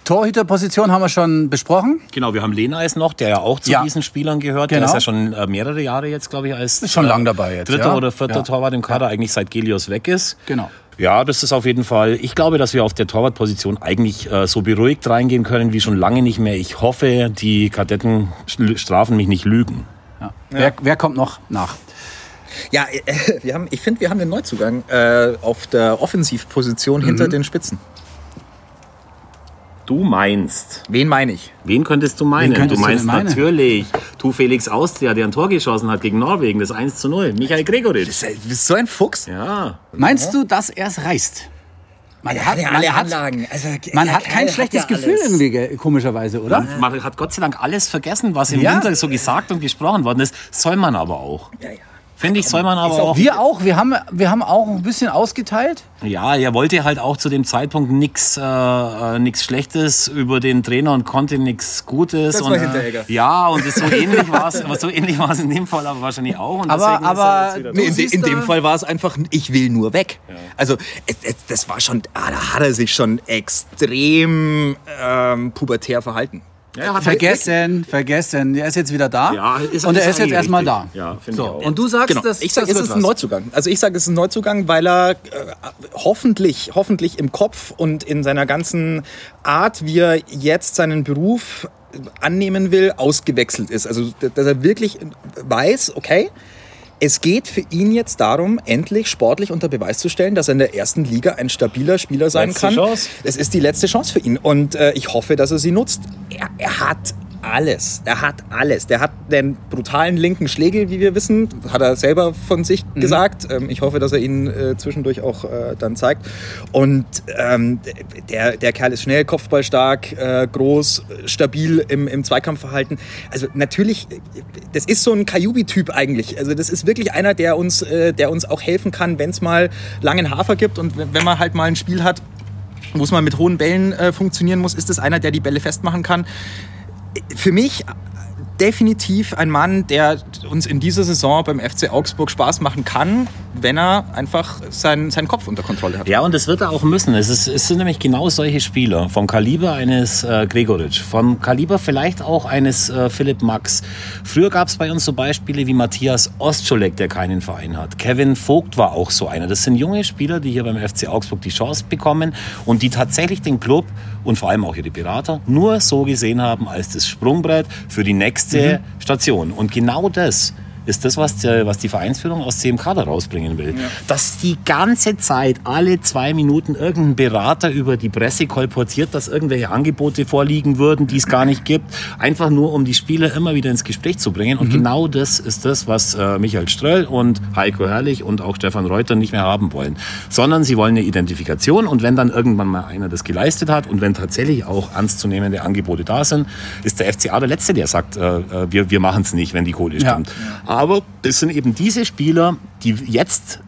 Speaker 1: Torhüterposition haben wir schon besprochen.
Speaker 3: Genau, wir haben Leneis noch, der ja auch zu
Speaker 1: Ja.
Speaker 3: diesen Spielern gehört. Der
Speaker 1: Genau.
Speaker 3: ist ja schon äh, mehrere Jahre jetzt, glaube ich, als
Speaker 1: Ist schon
Speaker 3: äh,
Speaker 1: lang dabei jetzt,
Speaker 3: dritter
Speaker 1: ja.
Speaker 3: oder vierter
Speaker 1: Ja.
Speaker 3: Torwart im Kader, eigentlich seit Gelios weg ist.
Speaker 1: Genau.
Speaker 3: Ja, das ist auf jeden Fall. Ich glaube, dass wir auf der Torwartposition eigentlich äh, so beruhigt reingehen können wie schon lange nicht mehr. Ich hoffe, die Kadetten strafen mich nicht lügen.
Speaker 1: Ja. Wer, wer kommt noch nach?
Speaker 4: Ja, äh, wir haben, ich finde, wir haben den Neuzugang äh, auf der Offensivposition hinter den Spitzen.
Speaker 3: Du meinst.
Speaker 4: Wen meine ich?
Speaker 3: Wen könntest du meinen?
Speaker 1: Könntest
Speaker 3: du
Speaker 1: du
Speaker 3: meinst
Speaker 1: meinen?
Speaker 3: natürlich Tu Felix Austria, der ein Tor geschossen hat gegen Norwegen, das 1 zu 0. Michael Gregoritsch.
Speaker 4: Bist du bist so ein Fuchs?
Speaker 3: Ja.
Speaker 1: Meinst du, dass er es reißt? Man hat,
Speaker 4: ja
Speaker 1: man hat,
Speaker 4: Anlagen. Also,
Speaker 1: man hat kein
Speaker 4: hat
Speaker 1: schlechtes
Speaker 4: ja
Speaker 1: Gefühl
Speaker 4: alles.
Speaker 1: irgendwie, ge- komischerweise, oder?
Speaker 3: Man hat Gott sei Dank alles vergessen, was im
Speaker 1: Ja.
Speaker 3: Winter so gesagt und gesprochen worden ist. Soll man aber auch.
Speaker 4: Ja, ja.
Speaker 3: Finde ich, soll man aber auch.
Speaker 1: Wir auch, wir haben, wir haben auch ein bisschen ausgeteilt.
Speaker 3: Ja, er wollte halt auch zu dem Zeitpunkt nichts äh, äh, nix Schlechtes über den Trainer und konnte nichts Gutes.
Speaker 4: Das
Speaker 3: und,
Speaker 4: war Hinteregger.
Speaker 3: Ja, und so ähnlich war es, aber so ähnlich war es in dem Fall aber wahrscheinlich auch. Und
Speaker 1: Aber-
Speaker 3: deswegen ist er
Speaker 1: aber
Speaker 3: jetzt wieder
Speaker 1: du
Speaker 4: Nee, in, de, in dem Fall war es einfach, ich will nur weg. Also es, es, das war schon, ah, da hat er sich schon extrem ähm, pubertär verhalten.
Speaker 3: Ja, er hat
Speaker 1: Vergessen, vergessen. Er ist jetzt wieder da.
Speaker 3: Ja, ist-
Speaker 1: und er
Speaker 3: ist
Speaker 1: ist jetzt
Speaker 3: eigentlich
Speaker 1: erstmal da.
Speaker 3: Ja,
Speaker 1: so. Und du sagst,
Speaker 4: Genau.
Speaker 1: dass
Speaker 4: ich sage,
Speaker 1: das
Speaker 4: es ist ein. Neuzugang. Also ich sage, es ist ein Neuzugang, weil er äh, hoffentlich, hoffentlich im Kopf und in seiner ganzen Art, wie er jetzt seinen Beruf annehmen will, ausgewechselt ist. Also dass er wirklich weiß, okay, es geht für ihn jetzt darum, endlich sportlich unter Beweis zu stellen, dass er in der ersten Liga ein stabiler Spieler sein
Speaker 3: Letzte
Speaker 4: kann.
Speaker 3: Chance.
Speaker 4: Es ist die letzte Chance für ihn und äh, ich hoffe, dass er sie nutzt. Er, er hat alles. Er hat alles. Der hat den brutalen linken Schlägel, wie wir wissen, hat er selber von sich gesagt. Ähm, ich hoffe, dass er ihn äh, zwischendurch auch äh, dann zeigt. Und ähm, der, der Kerl ist schnell, kopfballstark, äh, groß, stabil im, im Zweikampfverhalten. Also natürlich, das ist so ein Kajubi-Typ eigentlich. Also das ist wirklich einer, der uns, äh, der uns auch helfen kann, wenn es mal langen Hafer gibt und wenn wenn man halt mal ein Spiel hat, wo es mal mit hohen Bällen äh, funktionieren muss, ist es einer, der die Bälle festmachen kann. Für mich definitiv ein Mann, der uns in dieser Saison beim FC Augsburg Spaß machen kann, wenn er einfach seinen, seinen Kopf unter Kontrolle hat.
Speaker 3: Ja, und das wird er auch müssen. Es, ist, es sind nämlich genau solche Spieler vom Kaliber eines äh, Gregoritsch, vom Kaliber vielleicht auch eines äh, Philipp Max. Früher gab es bei uns so Beispiele wie Matthias Ostscholek, der keinen Verein hat. Kevin Vogt war auch so einer. Das sind junge Spieler, die hier beim FC Augsburg die Chance bekommen und die tatsächlich den Club und vor allem auch ihre Berater nur so gesehen haben als das Sprungbrett für die nächste Station. Und genau das ist das, was, der, was die Vereinsführung aus dem Kader rausbringen will. Dass die ganze Zeit, alle zwei Minuten, irgendein Berater über die Presse kolportiert, dass irgendwelche Angebote vorliegen würden, die es gar nicht gibt. Einfach nur, um die Spieler immer wieder ins Gespräch zu bringen. Und genau das ist das, was äh, Michael Ströll und Heiko Herrlich und auch Stefan Reuter nicht mehr haben wollen. Sondern sie wollen eine Identifikation. Und wenn dann irgendwann mal einer das geleistet hat und wenn tatsächlich auch ernstzunehmende Angebote da sind, ist der FCA der Letzte, der sagt, äh, äh, wir, wir machen es nicht, wenn die Kohle
Speaker 1: Ja.
Speaker 3: stimmt. Aber es sind eben diese Spieler, die jetzt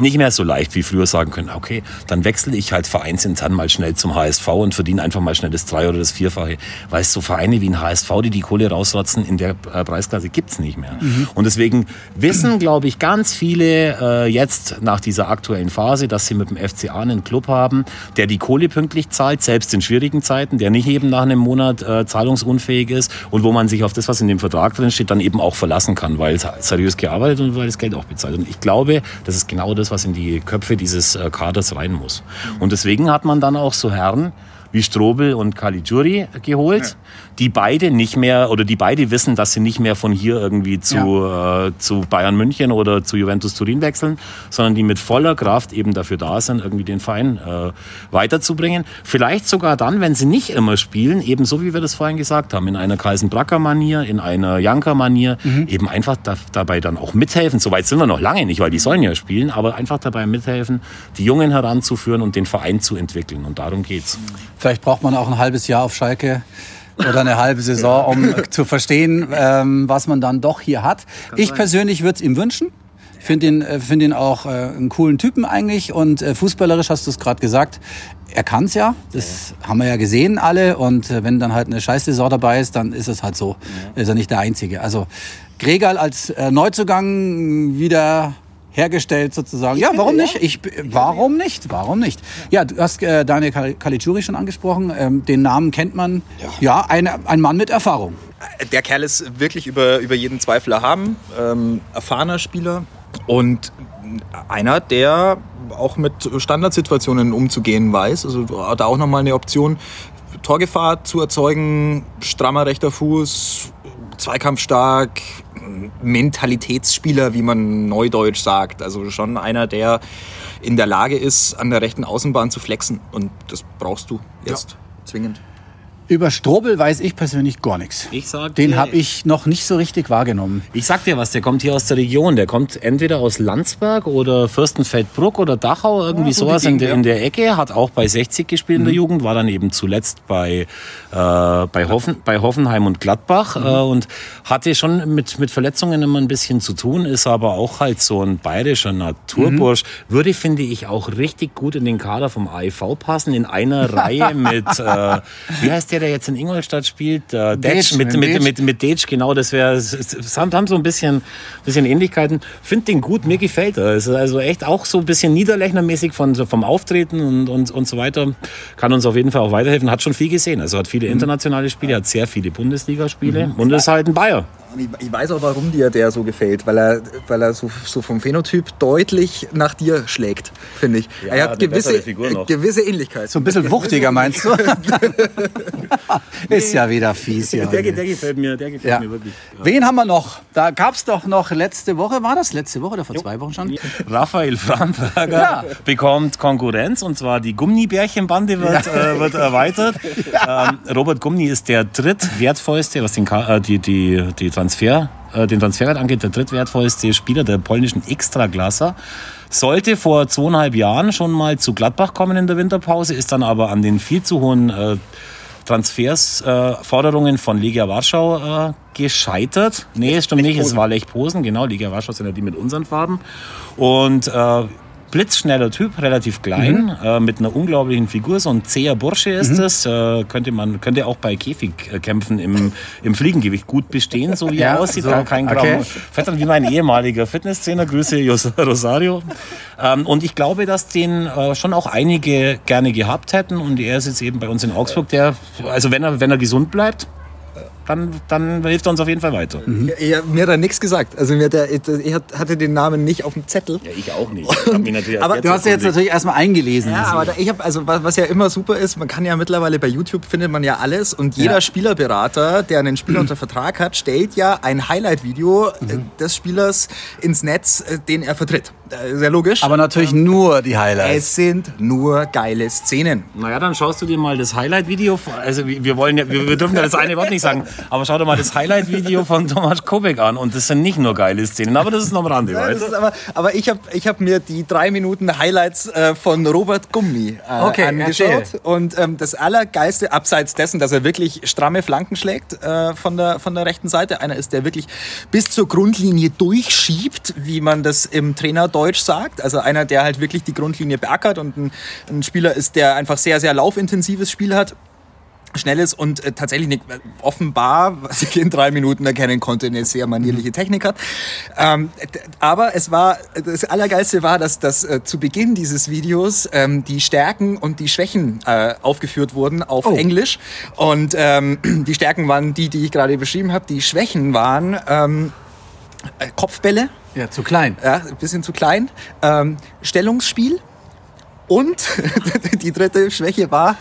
Speaker 3: nicht mehr so leicht wie früher sagen können, okay, dann wechsle ich halt vereinsintern mal schnell zum HSV und verdiene einfach mal schnell das Drei- oder das Vierfache. Weil es so Vereine wie ein HSV, die die Kohle rausrotzen, in der äh, Preisklasse gibt's nicht mehr. Und deswegen wissen, glaube ich, ganz viele äh, jetzt nach dieser aktuellen Phase, dass sie mit dem FCA einen Club haben, der die Kohle pünktlich zahlt, selbst in schwierigen Zeiten, der nicht eben nach einem Monat äh, zahlungsunfähig ist und wo man sich auf das, was in dem Vertrag drin steht, dann eben auch verlassen kann, weil es seriös gearbeitet und weil das Geld auch bezahlt. Und ich glaube, das ist genau das, was in die Köpfe dieses äh, Kaders rein muss. Und deswegen hat man dann auch so Herren wie Strobel und Caligiuri geholt, die beide nicht mehr oder die beide wissen, dass sie nicht mehr von hier irgendwie zu, äh, zu Bayern München oder zu Juventus Turin wechseln, sondern die mit voller Kraft eben dafür da sind, irgendwie den Verein äh, weiterzubringen. Vielleicht sogar dann, wenn sie nicht immer spielen, eben so wie wir das vorhin gesagt haben, in einer Kaisen-Bracker-Manier, in einer Janker-Manier, eben einfach da, dabei dann auch mithelfen. Soweit sind wir noch lange nicht, weil die sollen ja spielen, aber einfach dabei mithelfen, die Jungen heranzuführen und den Verein zu entwickeln. Und darum geht's.
Speaker 1: Vielleicht braucht man auch ein halbes Jahr auf Schalke oder eine halbe Saison, um zu verstehen, ähm, was man dann doch hier hat. ich persönlich würde es ihm wünschen. Finde ihn, äh, find ihn auch äh, einen coolen Typen eigentlich und äh, fußballerisch hast du es gerade gesagt. Er kann es ja, das haben wir ja gesehen alle und äh, wenn dann halt eine Scheißsaison dabei ist, dann ist es halt so. Ist er nicht der Einzige. Also Gregal als äh, Neuzugang wieder hergestellt sozusagen. ja, warum nicht? Ich, warum nicht? Warum nicht? Ja, du hast äh, Daniel Caligiuri schon angesprochen. Ähm, den Namen kennt man. Ja, eine, ein Mann mit Erfahrung.
Speaker 4: Der Kerl ist wirklich über, über jeden Zweifel erhaben. Ähm, erfahrener Spieler, Und einer, der auch mit Standardsituationen umzugehen weiß. Also da auch nochmal eine Option, Torgefahr zu erzeugen, strammer rechter Fuß, zweikampfstark, Mentalitätsspieler, wie man neudeutsch sagt. Also schon einer, der in der Lage ist, an der rechten Außenbahn zu flexen. Und das brauchst du jetzt zwingend.
Speaker 1: Über Strobel weiß ich persönlich gar nichts.
Speaker 3: Ich sag
Speaker 1: Den habe ich noch nicht so richtig wahrgenommen.
Speaker 3: Ich sag dir was, der kommt hier aus der Region. Der kommt entweder aus Landsberg oder Fürstenfeldbruck oder Dachau, irgendwie
Speaker 4: so die
Speaker 3: sowas in,
Speaker 4: ja.
Speaker 3: in der Ecke. Hat auch bei 60 gespielt in der Jugend, war dann eben zuletzt bei, äh, bei, Hoffen, bei Hoffenheim und Gladbach äh, und hatte schon mit, mit Verletzungen immer ein bisschen zu tun, ist aber auch halt so ein bayerischer Naturbursch. Würde, finde ich, auch richtig gut in den Kader vom AIV passen, in einer Reihe mit, äh, wie heißt der, der jetzt in Ingolstadt spielt? Äh, Detsch, mit,
Speaker 1: mit
Speaker 3: mit, mit, Detsch, genau, das wäre, haben, so ein bisschen, bisschen Ähnlichkeiten. Find den gut, mir gefällt er. Es ist also echt auch so ein bisschen Niederlechnermäßig von, so vom Auftreten und, und, und so weiter. Kann uns auf jeden Fall auch weiterhelfen. Hat schon viel gesehen. Also hat viele internationale Spiele, hat sehr viele Bundesligaspiele und ist halt ein Bayer.
Speaker 4: Ich, ich weiß auch, warum dir der so gefällt, weil er, weil er so, so vom Phänotyp deutlich nach dir schlägt, finde ich.
Speaker 3: Ja,
Speaker 4: er hat gewisse, gewisse Ähnlichkeit.
Speaker 1: So ein bisschen wuchtiger, meinst du? Ist ja wieder fies, ja.
Speaker 3: Der, der gefällt mir, der gefällt
Speaker 1: Ja.
Speaker 3: mir wirklich.
Speaker 1: Wen haben wir noch? Da gab es doch noch letzte Woche, war das letzte Woche oder vor zwei Wochen schon?
Speaker 3: Raphael Framberger
Speaker 1: Ja.
Speaker 3: bekommt Konkurrenz und zwar die Gummibärchenbande wird, äh, wird erweitert. Ähm, Robert Gumni ist der drittwertvollste, was den, äh, die, die, die Transfer, äh, den Transferwert angeht, der drittwertvollste Spieler der polnischen Extraglasser. Sollte vor zweieinhalb Jahren schon mal zu Gladbach kommen in der Winterpause, ist dann aber an den viel zu hohen äh, Transfersforderungen äh, von Legia Warschau äh, gescheitert. Nee, es stimmt nicht, es war Lech Posen, genau. Liga Warschau sind ja die mit unseren Farben. Und äh, blitzschneller Typ, relativ klein,
Speaker 1: Mhm.
Speaker 3: äh, mit einer unglaublichen Figur. So ein zäher Bursche ist es. Äh, könnte man könnte auch bei Käfigkämpfen im, im Fliegengewicht gut bestehen, so wie
Speaker 1: Ja,
Speaker 3: er aussieht.
Speaker 1: so,
Speaker 3: kein Grauen.
Speaker 1: okay.
Speaker 3: Vettern wie mein ehemaliger Fitnesstrainer. Grüße Jos- Rosario. Ähm, und ich glaube, dass den äh, schon auch einige gerne gehabt hätten. Und er ist jetzt eben bei uns in Augsburg, der, also wenn er, wenn er gesund bleibt, dann, dann hilft er uns auf jeden Fall weiter.
Speaker 4: Er, mir hat er nichts gesagt. Also mir hat er, ich hat- hatte den Namen nicht auf dem Zettel.
Speaker 3: Ja, ich auch nicht. Ich
Speaker 4: Aber
Speaker 1: Du hast ja jetzt natürlich erstmal eingelesen.
Speaker 4: Ja, aber da, ich habe also was, was ja immer super ist, man kann ja mittlerweile bei YouTube findet man ja alles und jeder
Speaker 1: Ja.
Speaker 4: Spielerberater, der einen Spieler unter Vertrag hat, stellt ja ein Highlight-Video äh, des Spielers ins Netz, äh, den er vertritt. Äh, Sehr logisch.
Speaker 1: Aber natürlich nur die Highlights.
Speaker 4: es sind nur geile Szenen.
Speaker 3: Naja, dann schaust du dir mal das Highlight-Video also wir wir wollen ja, wir, wir dürfen ja das eine Wort nicht sagen, aber schau dir mal das Highlight-Video von Thomas Kubek an und das sind nicht nur geile Szenen, aber das ist noch am Rande,
Speaker 4: ist aber, aber ich habe ich hab mir die drei Minuten Highlights äh, von Robert Gummi äh,
Speaker 1: Okay,
Speaker 4: angeschaut.
Speaker 1: erzähl.
Speaker 4: Und ähm, das Allergeilste, abseits dessen, dass er wirklich stramme Flanken schlägt äh, von, der, von der rechten Seite. Einer ist, der wirklich bis zur Grundlinie durchschiebt, wie man das im Trainerdeutsch sagt. Also einer, der halt wirklich die Grundlinie beackert und ein, ein Spieler ist, der einfach sehr, sehr laufintensives Spiel hat schnelles und äh, tatsächlich eine, offenbar, was ich in drei Minuten erkennen konnte, eine sehr manierliche Technik hat. Ähm, aber es war, das Allergeilste war, dass, dass äh, zu Beginn dieses Videos ähm, die Stärken und die Schwächen äh, aufgeführt wurden auf Englisch. Und ähm, die Stärken waren die, die ich gerade beschrieben habe. Die Schwächen waren ähm, äh, Kopfbälle,
Speaker 1: Ja, zu klein.
Speaker 4: ja, ein bisschen zu klein, ähm, Stellungsspiel und die dritte Schwäche war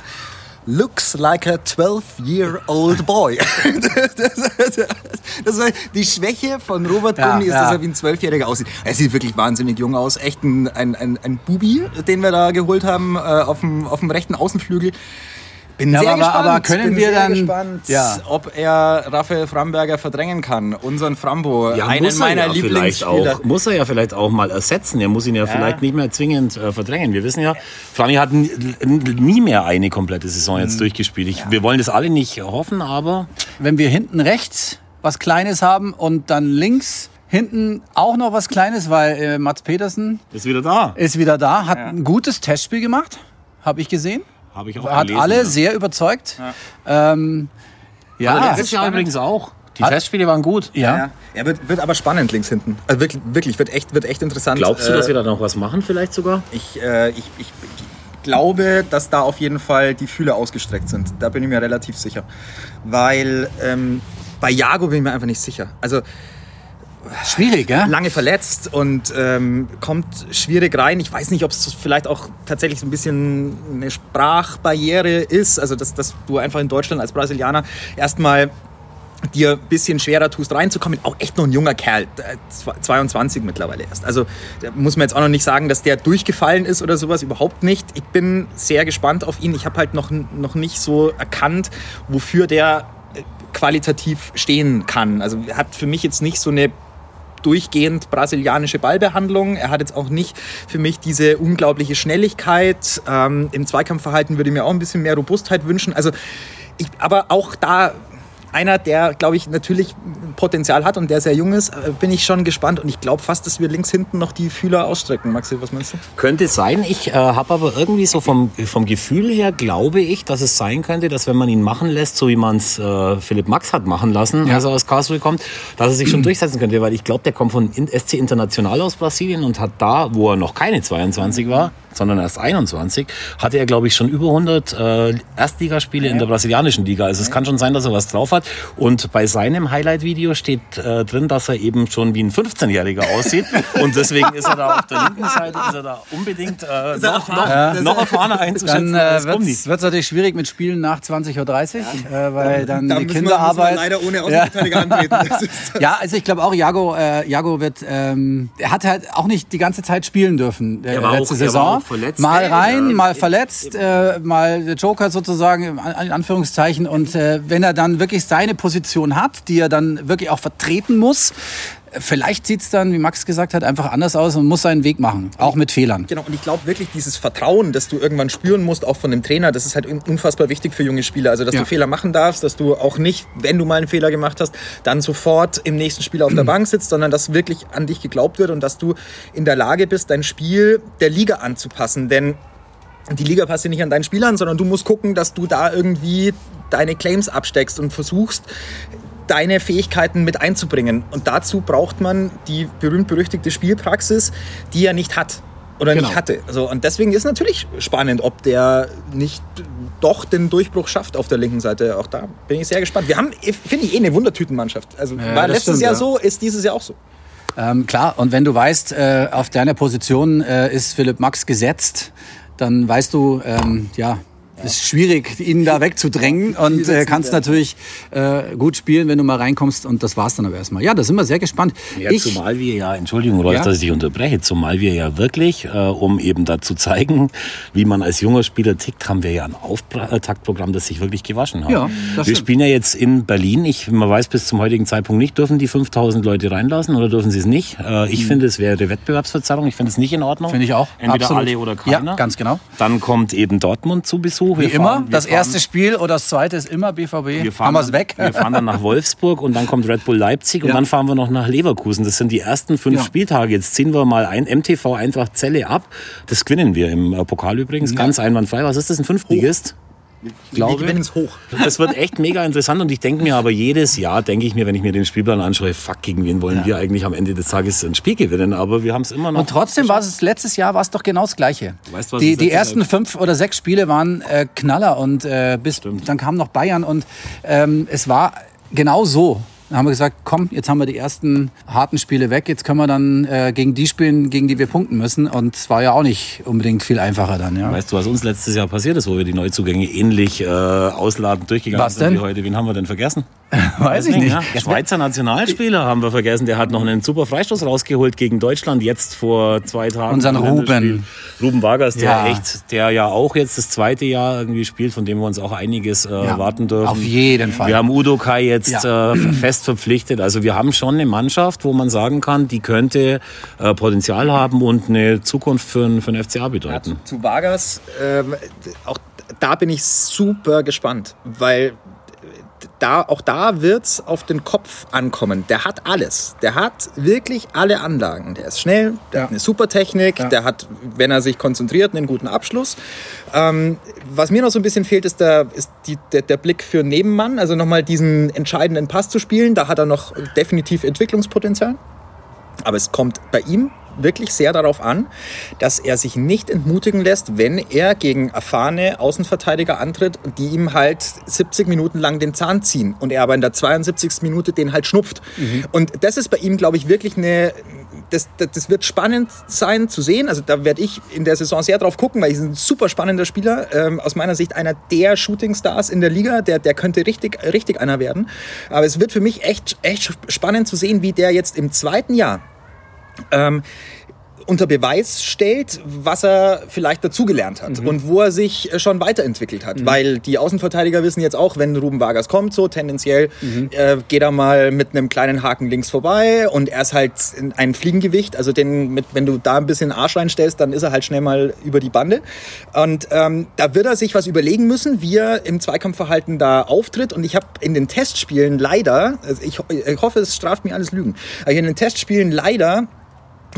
Speaker 4: Looks like a 12-year-old boy. das, das war die Schwäche von Robert
Speaker 1: Ja,
Speaker 4: Gummi ist,
Speaker 1: ja.
Speaker 4: dass er wie ein Zwölfjähriger aussieht. Er sieht wirklich wahnsinnig jung aus. Echt ein, ein, ein, ein Bubi, den wir da geholt haben äh, auf, dem, auf dem rechten Außenflügel. Bin
Speaker 1: Ja,
Speaker 4: sehr
Speaker 1: aber-
Speaker 4: gespannt.
Speaker 1: aber können
Speaker 4: bin
Speaker 1: wir
Speaker 4: sehr
Speaker 1: dann-
Speaker 4: gespannt,
Speaker 1: Ja.
Speaker 4: ob er Raphael Framberger verdrängen kann. Unseren Frambo,
Speaker 3: Ja,
Speaker 4: einen
Speaker 3: muss er
Speaker 4: meiner
Speaker 3: ja vielleicht
Speaker 4: Lieblingsspieler.
Speaker 3: auch, muss er ja vielleicht auch mal ersetzen. Er muss ihn ja, vielleicht nicht mehr zwingend äh, verdrängen. Wir wissen ja, Frami hat nie mehr eine komplette Saison
Speaker 1: Mhm.
Speaker 3: jetzt durchgespielt. Ich, Wir wollen das alle nicht hoffen, aber
Speaker 1: Wenn wir hinten rechts was Kleines haben und dann links hinten auch noch was Kleines, weil äh, Mats Petersen
Speaker 3: ist wieder da.
Speaker 1: ist wieder da, hat ein gutes Testspiel gemacht, habe ich gesehen.
Speaker 3: Habe ich auch
Speaker 1: Hat
Speaker 3: gelesen,
Speaker 1: alle
Speaker 3: ja.
Speaker 1: sehr überzeugt. Ähm, ja,
Speaker 3: Aber letztes Jahr übrigens auch. Die Testspiele waren gut.
Speaker 1: ja.
Speaker 4: Ja, er wird, wird aber spannend links hinten. Also wirklich, wirklich wird, echt, wird echt interessant.
Speaker 3: Glaubst du,
Speaker 4: Äh,
Speaker 3: dass wir da noch was machen vielleicht sogar?
Speaker 4: ich, äh, ich, ich glaube, dass da auf jeden Fall die Fühler ausgestreckt sind. Da bin ich mir relativ sicher. Weil ähm, bei Jago bin ich mir einfach nicht sicher. Also
Speaker 1: Schwierig, ja?
Speaker 4: lange verletzt und ähm, kommt schwierig rein. Ich weiß nicht, ob es vielleicht auch tatsächlich so ein bisschen eine Sprachbarriere ist. Also, dass, dass du einfach in Deutschland als Brasilianer erstmal dir ein bisschen schwerer tust reinzukommen. Auch echt noch ein junger Kerl, äh, 22 mittlerweile erst. Also da muss man jetzt auch noch nicht sagen, dass der durchgefallen ist oder sowas, überhaupt nicht. Ich bin sehr gespannt auf ihn. Ich habe halt noch, noch nicht so erkannt, wofür der äh, qualitativ stehen kann. Also hat für mich jetzt nicht so eine durchgehend brasilianische Ballbehandlung. Er hat jetzt auch nicht für mich diese unglaubliche Schnelligkeit. Ähm, Im Zweikampfverhalten würde ich mir auch ein bisschen mehr Robustheit wünschen. Also ich, aber auch da einer, der, glaube ich, natürlich Potenzial hat und der sehr jung ist, äh, bin ich schon gespannt. Und ich glaube fast, dass wir links hinten noch die Fühler ausstrecken. Maxi, was meinst du?
Speaker 3: Könnte sein. Ich äh, habe aber irgendwie so vom, vom Gefühl her, glaube ich, dass es sein könnte, dass wenn man ihn machen lässt, so wie man es äh, Philipp Max hat machen lassen, als er aus Karlsruhe kommt, dass er sich schon durchsetzen könnte. Weil ich glaube, der kommt von SC International aus Brasilien und hat da, wo er noch keine 22 war, sondern erst 21, hatte er, glaube ich, schon über 100 äh, Erstligaspiele in der brasilianischen Liga. Also es kann schon sein, dass er was drauf hat. Und bei seinem Highlight-Video steht äh, drin, dass er eben schon wie ein 15-Jähriger aussieht. Und deswegen ist er da auf der linken Seite, ist er da unbedingt äh, noch, noch, noch erfahrener einzuschätzen.
Speaker 1: Dann äh, wird es natürlich schwierig mit Spielen nach 20.30 Uhr, äh, weil dann
Speaker 4: Da
Speaker 1: die Kinderarbeit...
Speaker 4: leider ohne Außenverteidiger antreten.
Speaker 1: Ja, also ich glaube auch, Jago, äh, Jago wird, ähm, er hat halt auch nicht die ganze Zeit spielen dürfen äh, letzte
Speaker 3: auch-
Speaker 1: Saison. Mal
Speaker 3: Ja,
Speaker 1: rein,
Speaker 3: ja.
Speaker 1: mal verletzt, äh, mal der Joker sozusagen in Anführungszeichen. Und äh, wenn er dann wirklich seine Position hat, die er dann wirklich auch vertreten muss, vielleicht sieht's dann, wie Max gesagt hat, einfach anders aus und muss seinen Weg machen, auch mit Fehlern.
Speaker 4: Genau, und ich glaube wirklich, dieses Vertrauen, das du irgendwann spüren musst, auch von dem Trainer, das ist halt un- unfassbar wichtig für junge Spieler. Also, dass
Speaker 1: Ja.
Speaker 4: du Fehler machen darfst, dass du auch nicht, wenn du mal einen Fehler gemacht hast, dann sofort im nächsten Spiel auf der Bank sitzt, sondern dass wirklich an dich geglaubt wird und dass du in der Lage bist, dein Spiel der Liga anzupassen. Denn die Liga passt ja nicht an deinen Spiel an, sondern du musst gucken, dass du da irgendwie deine Claims absteckst und versuchst, deine Fähigkeiten mit einzubringen. Und dazu braucht man die berühmt-berüchtigte Spielpraxis, die er nicht hat oder
Speaker 1: Genau.
Speaker 4: nicht hatte. Also, und deswegen ist natürlich spannend, ob der nicht doch den Durchbruch schafft auf der linken Seite. Auch da bin ich sehr gespannt. Wir haben, finde ich, eh eine Wundertütenmannschaft. Also
Speaker 1: Ja,
Speaker 4: war letztes
Speaker 1: stimmt,
Speaker 4: Jahr
Speaker 1: ja.
Speaker 4: so, ist dieses Jahr auch so.
Speaker 1: Ähm, klar, und wenn du weißt, äh, auf deiner Position äh, ist Philipp Max gesetzt, dann weißt du, ähm, ja, es ist schwierig, ihn da wegzudrängen und äh, kannst natürlich äh, gut spielen, wenn du mal reinkommst und das war's dann aber erstmal. Ja, da sind wir sehr gespannt.
Speaker 3: Ja,
Speaker 1: ich,
Speaker 3: zumal wir ja, Entschuldigung, Rolf,
Speaker 1: Ja.
Speaker 3: dass ich dich unterbreche, zumal wir ja wirklich, äh, um eben da zu zeigen, wie man als junger Spieler tickt, haben wir ja ein Auftaktprogramm, das sich wirklich gewaschen hat.
Speaker 1: Ja,
Speaker 3: wir
Speaker 1: stimmt.
Speaker 3: spielen ja jetzt in Berlin. Ich, man weiß bis zum heutigen Zeitpunkt nicht, dürfen die 5000 Leute reinlassen oder dürfen sie es nicht? Äh, ich finde, es wäre Wettbewerbsverzerrung. Ich finde es nicht in Ordnung.
Speaker 1: Finde ich auch.
Speaker 3: Entweder
Speaker 1: Absolut.
Speaker 3: alle oder keiner.
Speaker 1: Ja, ganz genau.
Speaker 3: Dann kommt eben Dortmund zu Besuch.
Speaker 1: Wie
Speaker 3: Wir
Speaker 1: immer,
Speaker 3: fahren- wir
Speaker 1: das
Speaker 3: fahren-
Speaker 1: erste Spiel oder das zweite ist immer BVB.
Speaker 3: wir fahren
Speaker 1: Haben wir es
Speaker 3: dann-
Speaker 1: weg?
Speaker 3: Wir fahren dann nach Wolfsburg und dann kommt Red Bull Leipzig und
Speaker 1: Ja.
Speaker 3: dann fahren wir noch nach Leverkusen. Das sind die ersten fünf
Speaker 1: Ja.
Speaker 3: Spieltage. Jetzt ziehen wir mal ein MTV Eintracht Zelle ab. Das gewinnen wir im äh, Pokal übrigens. Ganz einwandfrei. Was ist das? Ein Fünftligist?
Speaker 4: Wir
Speaker 3: Glaube.
Speaker 4: gewinnen es hoch.
Speaker 3: Das wird echt mega interessant und ich denke mir aber jedes Jahr, denke ich mir, wenn ich mir den Spielplan anschaue, fuck, gegen wen wollen wir eigentlich amEnde des Tages ein Spiel gewinnen? Aber wir haben es immer noch.
Speaker 1: Und trotzdem war es letztes Jahr war es doch genau das Gleiche.
Speaker 3: Weißt was
Speaker 1: die die ersten
Speaker 3: Jahr-
Speaker 1: fünf oder sechs Spiele waren äh, Knaller und äh, bis dann kam noch Bayern und ähm, es war genau so. Dann haben wir gesagt, komm, jetzt haben wir die ersten harten Spiele weg, jetzt können wir dann äh, gegen die spielen, gegen die wir punkten müssen. Und es war ja auch nicht unbedingt viel einfacher dann. Ja.
Speaker 3: Weißt du, was uns letztes Jahr passiert ist, wo wir die Neuzugänge ähnlich äh, ausladend durchgegangen
Speaker 1: Was
Speaker 3: sind
Speaker 1: denn?
Speaker 3: wie heute? Wen haben wir denn vergessen?
Speaker 1: Weiß ich nicht.
Speaker 3: Ja, der Schweizer Nationalspieler haben wir vergessen. Der hat noch einen super Freistoß rausgeholt gegen Deutschland jetzt vor zwei Tagen.
Speaker 1: Unseren Ruben.
Speaker 3: Ruben Vargas, der
Speaker 1: Ja.
Speaker 3: echt, der ja auch jetzt das zweite Jahr irgendwie spielt, von dem wir uns auch einiges äh,
Speaker 1: Ja,
Speaker 3: warten dürfen.
Speaker 1: auf jeden Fall.
Speaker 3: Wir haben Udo Kai jetzt äh, fest verpflichtet. Also wir haben schon eine Mannschaft, wo man sagen kann, die könnte äh, Potenzial haben und eine Zukunft für, für den FCA bedeuten.
Speaker 4: Zu Vargas, ähm, auch da bin ich super gespannt, weil da, auch da wird es auf den Kopf ankommen. Der hat alles. Der hat wirklich alle Anlagen. Der ist schnell, der
Speaker 1: Ja.
Speaker 4: hat eine super Technik,
Speaker 1: Ja.
Speaker 4: der hat, wenn er sich konzentriert, einen guten Abschluss. Ähm, was mir noch so ein bisschen fehlt, ist, der, ist die, der, der Blick für Nebenmann, also nochmal diesen entscheidenden Pass zu spielen. Da hat er noch definitiv Entwicklungspotenzial. Aber es kommt bei ihm wirklich sehr darauf an, dass er sich nicht entmutigen lässt, wenn er gegen erfahrene Außenverteidiger antritt, die ihm halt 70 Minuten lang den Zahn ziehen und er aber in der 72. Minute den halt schnupft. Und das ist bei ihm, glaube ich, wirklich eine, das, das, das wird spannend sein zu sehen. Also da werde ich in der Saison sehr drauf gucken, weil ich ein super spannender Spieler. Ähm, aus meiner Sicht einer der Shootingstars in der Liga. Der, der könnte richtig, richtig einer werden. Aber es wird für mich echt, echt spannend zu sehen, wie der jetzt im zweiten Jahr ähm, unter Beweis stellt, was er vielleicht dazugelernt hat und wo er sich äh, schon weiterentwickelt hat. Weil die Außenverteidiger wissen jetzt auch, wenn Ruben Vargas kommt, so tendenziell äh, geht er mal mit einem kleinen Haken links vorbei und er ist halt in- ein Fliegengewicht. Also den mit, wenn du da ein bisschen Arsch reinstellst, dann ist er halt schnell mal über die Bande. Und ähm, da wird er sich was überlegen müssen, wie er im Zweikampfverhalten da auftritt. Und ich habe in den Testspielen leider, also ich, ich hoffe, es straft mir alles Lügen, aber in den Testspielen leider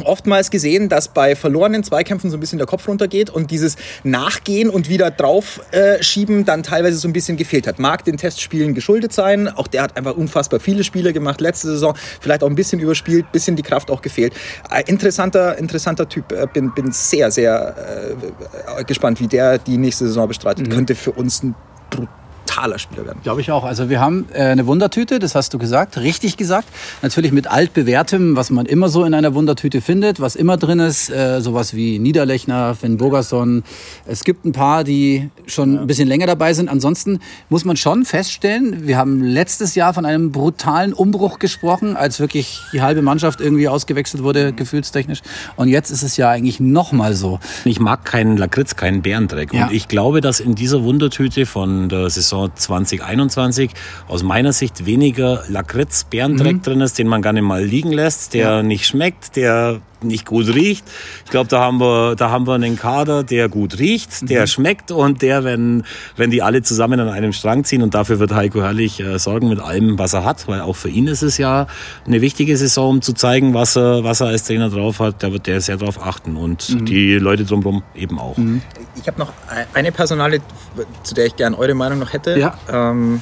Speaker 4: oftmals gesehen, dass bei verlorenen Zweikämpfen so ein bisschen der Kopf runtergeht und dieses Nachgehen und wieder drauf äh, dann teilweise so ein bisschen gefehlt hat. Mag den Testspielen geschuldet sein. Auch der hat einfach unfassbar viele Spiele gemacht letzte Saison. Vielleicht auch ein bisschen überspielt, bisschen die Kraft auch gefehlt. Äh, interessanter, interessanter Typ. Äh, bin, bin sehr, sehr gespannt, wie der die nächste Saison bestreitet. Könnte für uns ein brutaler Spieler werden.
Speaker 1: Glaube ich auch. Also wir haben äh, eine Wundertüte, das hast du gesagt, richtig gesagt. Natürlich mit altbewährtem, was man immer so in einer Wundertüte findet, was immer drin ist, äh, sowas wie Niederlechner, Finn Bogerson. Es gibt ein paar, die schon ein bisschen länger dabei sind. Ansonsten muss man schon feststellen, wir haben letztes Jahr von einem brutalen Umbruch gesprochen, als wirklich die halbe Mannschaft irgendwie ausgewechselt wurde, gefühlstechnisch. Und jetzt ist es ja eigentlich noch mal so.
Speaker 3: Ich mag keinen Lakritz, keinen Bärendreck.
Speaker 1: Ja.
Speaker 3: Und ich glaube, dass in dieser Wundertüte von der Saison 2021 aus meiner Sicht weniger Lakritz, Bärendreck drin ist, den man gar nicht mal liegen lässt, der nicht schmeckt, der nicht gut riecht. Ich glaube, da haben wir, da haben wir einen Kader, der gut riecht, der schmeckt und der, wenn, wenn die alle zusammen an einem Strang ziehen und dafür wird Heiko Herrlich äh, sorgen mit allem, was er hat, weil auch für ihn ist es ja eine wichtige Saison, um zu zeigen, was er, was er als Trainer drauf hat. Da wird der sehr drauf achten und die Leute drumherum eben auch.
Speaker 4: Ich habe noch eine Personale, zu der ich gerne eure Meinung noch hätte.
Speaker 1: Ja.
Speaker 4: Ähm,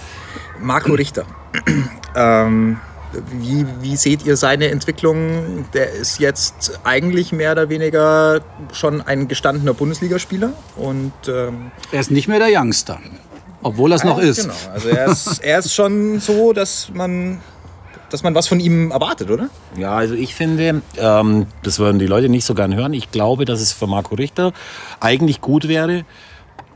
Speaker 4: Marco Richter. ähm, wie, wie seht ihr seine Entwicklung? Der ist jetzt eigentlich mehr oder weniger schon ein gestandener Bundesligaspieler. Und ähm,
Speaker 1: Er ist nicht mehr der Youngster, obwohl er es noch ist.
Speaker 4: Genau. Also er ist, er ist schon so, dass man, dass man was von ihm erwartet, oder?
Speaker 3: Ja, also ich finde, ähm, das würden die Leute nicht so gern hören. Ich glaube, dass es für Marco Richter eigentlich gut wäre,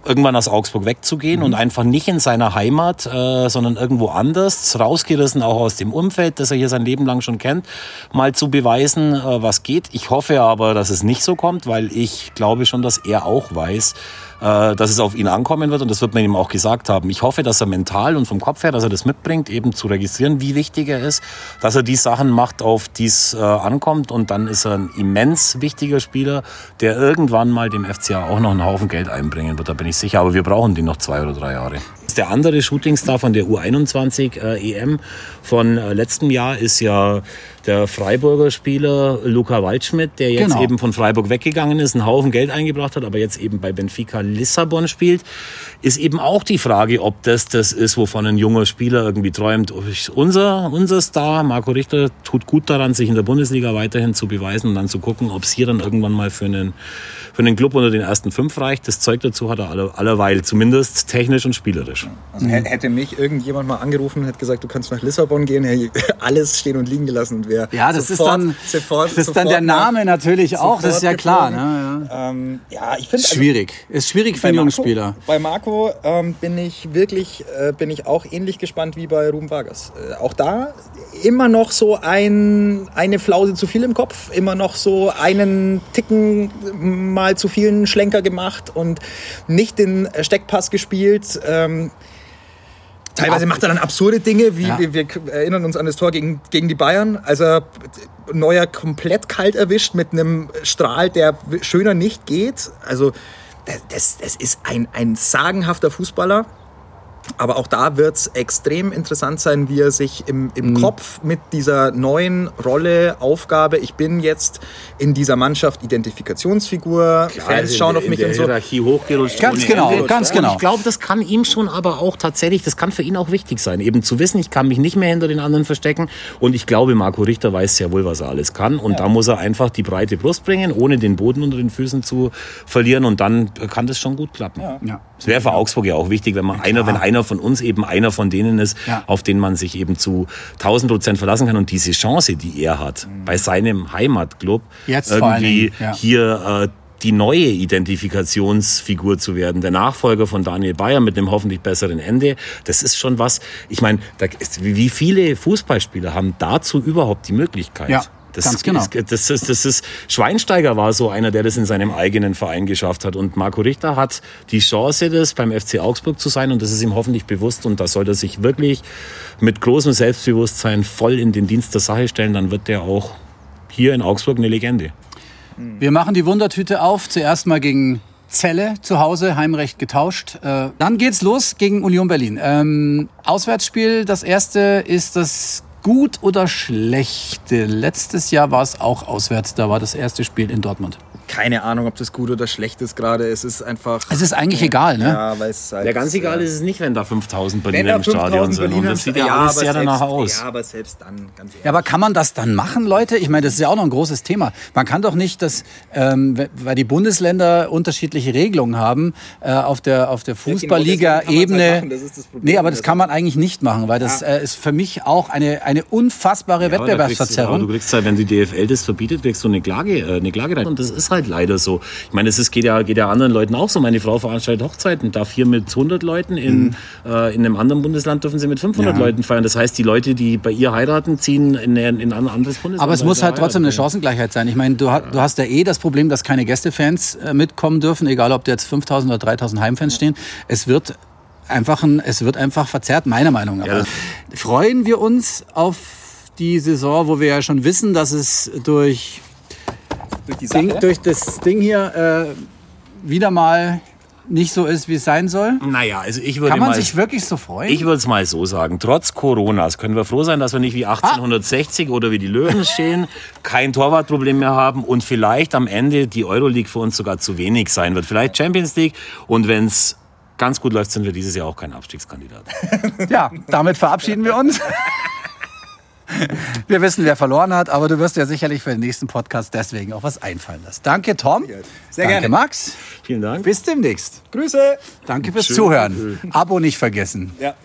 Speaker 3: irgendwann aus Augsburg wegzugehen und einfach nicht in seiner Heimat, äh, sondern irgendwo anders, rausgerissen auch aus dem Umfeld, das er hier sein Leben lang schon kennt, mal zu beweisen, äh, was geht. Ich hoffe aber, dass es nicht so kommt, weil ich glaube schon, dass er auch weiß, äh, dass es auf ihn ankommen wird und das wird man ihm auch gesagt haben. Ich hoffe, dass er mental und vom Kopf her, dass er das mitbringt, eben zu registrieren, wie wichtig er ist, dass er die Sachen macht, auf die es äh, ankommt und dann ist er ein immens wichtiger Spieler, der irgendwann mal dem FCA auch noch einen Haufen Geld einbringen wird, da bin ich sicher, aber wir brauchen den noch zwei oder drei Jahre. Der andere Shootingstar von der U21 äh, EM von äh, letztem Jahr ist ja der Freiburger Spieler Luca Waldschmidt, der jetzt
Speaker 1: Genau.
Speaker 3: eben von Freiburg weggegangen ist, einen Haufen Geld eingebracht hat, aber jetzt eben bei Benfica Lissabon spielt, ist eben auch die Frage, ob das das ist, wovon ein junger Spieler irgendwie träumt. Unser, unser Star, Marco Richter, tut gut daran, sich in der Bundesliga weiterhin zu beweisen und dann zu gucken, ob es hier dann irgendwann mal für einen, für einen Club unter den ersten fünf reicht. Das Zeug dazu hat er aller, allerweil, zumindest technisch und spielerisch.
Speaker 4: Also hä- hätte mich irgendjemand mal angerufen und hätte gesagt, du kannst nach Lissabon gehen, alles stehen und liegen gelassen und wäre
Speaker 1: Ja, das
Speaker 4: sofort,
Speaker 1: ist dann,
Speaker 4: sofort,
Speaker 1: das ist dann der
Speaker 4: nach-
Speaker 1: Name natürlich auch, das ist ja klar. Ne? Ja.
Speaker 4: Ähm, ja, ich finde
Speaker 1: Ist schwierig. Ist schwierig für einen jungen Spieler.
Speaker 4: bei Marco ähm, bin ich wirklich, äh, bin ich auch ähnlich gespannt wie bei Ruben Vargas. Äh, auch da immer noch so ein, eine Flause zu viel im Kopf, immer noch so einen Ticken mal zu vielen Schlenker gemacht und nicht den Steckpass gespielt. Ähm, Teilweise macht er dann absurde Dinge, wie
Speaker 1: Ja.
Speaker 4: wir, wir erinnern uns an das Tor gegen, gegen die Bayern, als er Neuer komplett kalt erwischt mit einem Strahl, der schöner nicht geht. Also das, das ist ein, ein sagenhafter Fußballer. Aber auch da wird es extrem interessant sein, wie er sich im, im
Speaker 1: Mhm.
Speaker 4: Kopf mit dieser neuen Rolle, Aufgabe, ich bin jetzt in dieser Mannschaft Identifikationsfigur, Fans schauen auf mich
Speaker 3: in
Speaker 4: und so.
Speaker 3: Hierarchie hochgerutscht.
Speaker 1: Ganz genau,
Speaker 3: Ende.
Speaker 1: ganz
Speaker 3: Und
Speaker 1: genau.
Speaker 3: Ich glaube, das kann ihm schon aber auch tatsächlich, das kann für ihn auch wichtig sein, eben zu wissen, ich kann mich nicht mehr hinter den anderen verstecken. Und ich glaube, Marco Richter weiß sehr wohl, was er alles kann. Und da muss er einfach die breite Brust bringen, ohne den Boden unter den Füßen zu verlieren. Und dann kann das schon gut klappen.
Speaker 1: Ja.
Speaker 3: Es wäre für Augsburg ja auch wichtig, wenn man einer, wenn einer von uns eben einer von denen ist,
Speaker 1: Ja.
Speaker 3: auf den man sich eben zu 1000 Prozent verlassen kann und diese Chance, die er hat, bei seinem Heimatclub
Speaker 1: Jetzt
Speaker 3: irgendwie
Speaker 1: ja.
Speaker 3: hier äh, die neue Identifikationsfigur zu werden, der Nachfolger von Daniel Bayer mit einem hoffentlich besseren Ende, das ist schon was. Ich meine, wie viele Fußballspieler haben dazu überhaupt die Möglichkeit?
Speaker 1: Ja,
Speaker 3: Das
Speaker 1: ganz genau.
Speaker 3: Ist, das, ist, das ist, Schweinsteiger war so einer, der das in seinem eigenen Verein geschafft hat. Und Marco Richter hat die Chance, das beim FC Augsburg zu sein. Und das ist ihm hoffentlich bewusst. Und da soll er sich wirklich mit großem Selbstbewusstsein voll in den Dienst der Sache stellen. Dann wird der auch hier in Augsburg eine Legende.
Speaker 1: Wir machen die Wundertüte auf. Zuerst mal gegen Celle zu Hause, Heimrecht getauscht. Äh, dann geht's los gegen Union Berlin. Ähm, Auswärtsspiel, das erste ist das gut oder schlechte. Letztes Jahr war es auch auswärts. Da war das erste Spiel in Dortmund.
Speaker 4: Keine Ahnung, ob das gut oder schlecht ist gerade. Es ist einfach.
Speaker 1: Es ist eigentlich egal, ne?
Speaker 4: Ja, weil es halt,
Speaker 3: Ja, ganz egal ist es nicht, wenn da 5000
Speaker 4: wenn
Speaker 3: Berliner
Speaker 4: da
Speaker 3: im Stadion
Speaker 4: 5000
Speaker 3: sind. Und
Speaker 4: Berliner
Speaker 3: das sieht ja,
Speaker 4: ja,
Speaker 3: alles
Speaker 4: aber
Speaker 3: sehr danach
Speaker 4: selbst,
Speaker 3: aus.
Speaker 4: Ja, aber selbst dann, ganz ehrlich.
Speaker 1: Ja, aber kann man das dann machen, Leute? Ich meine, das ist ja auch noch ein großes Thema. Man kann doch nicht, dass, ähm, weil die Bundesländer unterschiedliche Regelungen haben, äh, auf der, auf der
Speaker 4: genau
Speaker 1: Fußballliga-Ebene.
Speaker 4: halt
Speaker 1: nee, aber das kann man eigentlich nicht machen, weil das äh, ist für mich auch eine, eine unfassbare
Speaker 3: Ja, aber da kriegst du- aber
Speaker 1: Wettbewerbsverzerrung.
Speaker 3: Du kriegst halt, wenn die DFL das verbietet, kriegst du eine Klage, äh, eine Klage rein. Und das ist halt leider so. Ich meine, es geht, ja, geht ja anderen Leuten auch so. Meine Frau veranstaltet Hochzeiten, darf hier mit 100 Leuten, in, äh, in einem anderen Bundesland dürfen sie mit 500
Speaker 1: Mhm. Ja.
Speaker 3: Leuten feiern. Das heißt, die Leute, die bei ihr heiraten, ziehen in, ein- in ein anderes Bundesland.
Speaker 1: Aber es muss halt trotzdem eine. Chancengleichheit sein. Ich meine, du, ha- du hast ja eh das Problem, dass keine Gästefans äh, mitkommen dürfen, egal ob da jetzt 5000 oder 3000 Heimfans stehen. Es wird einfach, ein, es wird einfach verzerrt, meiner Meinung nach.
Speaker 3: Ja,
Speaker 1: Freuen wir uns auf die Saison, wo wir ja schon wissen, dass es durch,
Speaker 4: durch die
Speaker 1: Ding,
Speaker 4: Sache.
Speaker 1: durch das Ding hier äh, wieder mal nicht so ist, wie es sein soll?
Speaker 3: Naja, also ich würde
Speaker 1: Kann man
Speaker 3: mal...
Speaker 1: sich wirklich so freuen?
Speaker 3: Ich würde es mal so sagen, trotz Coronas können wir froh sein, dass wir nicht wie 1860 oder wie die Löwen stehen, kein Torwartproblem mehr haben und vielleicht am Ende die Euroleague für uns sogar zu wenig sein wird. Vielleicht Champions League und wenn es ganz gut läuft, sind wir dieses Jahr auch kein Abstiegskandidat.
Speaker 1: Ja, damit verabschieden wir uns. Wir wissen, wer verloren hat, aber du wirst ja sicherlich für den nächsten Podcast deswegen auch was einfallen lassen. Danke, Tom.
Speaker 4: Sehr
Speaker 1: Danke,
Speaker 4: gerne.
Speaker 1: Max.
Speaker 3: Vielen Dank.
Speaker 1: Bis demnächst.
Speaker 4: Grüße!
Speaker 1: Danke fürs Zuhören. Abo nicht vergessen.
Speaker 4: Ja.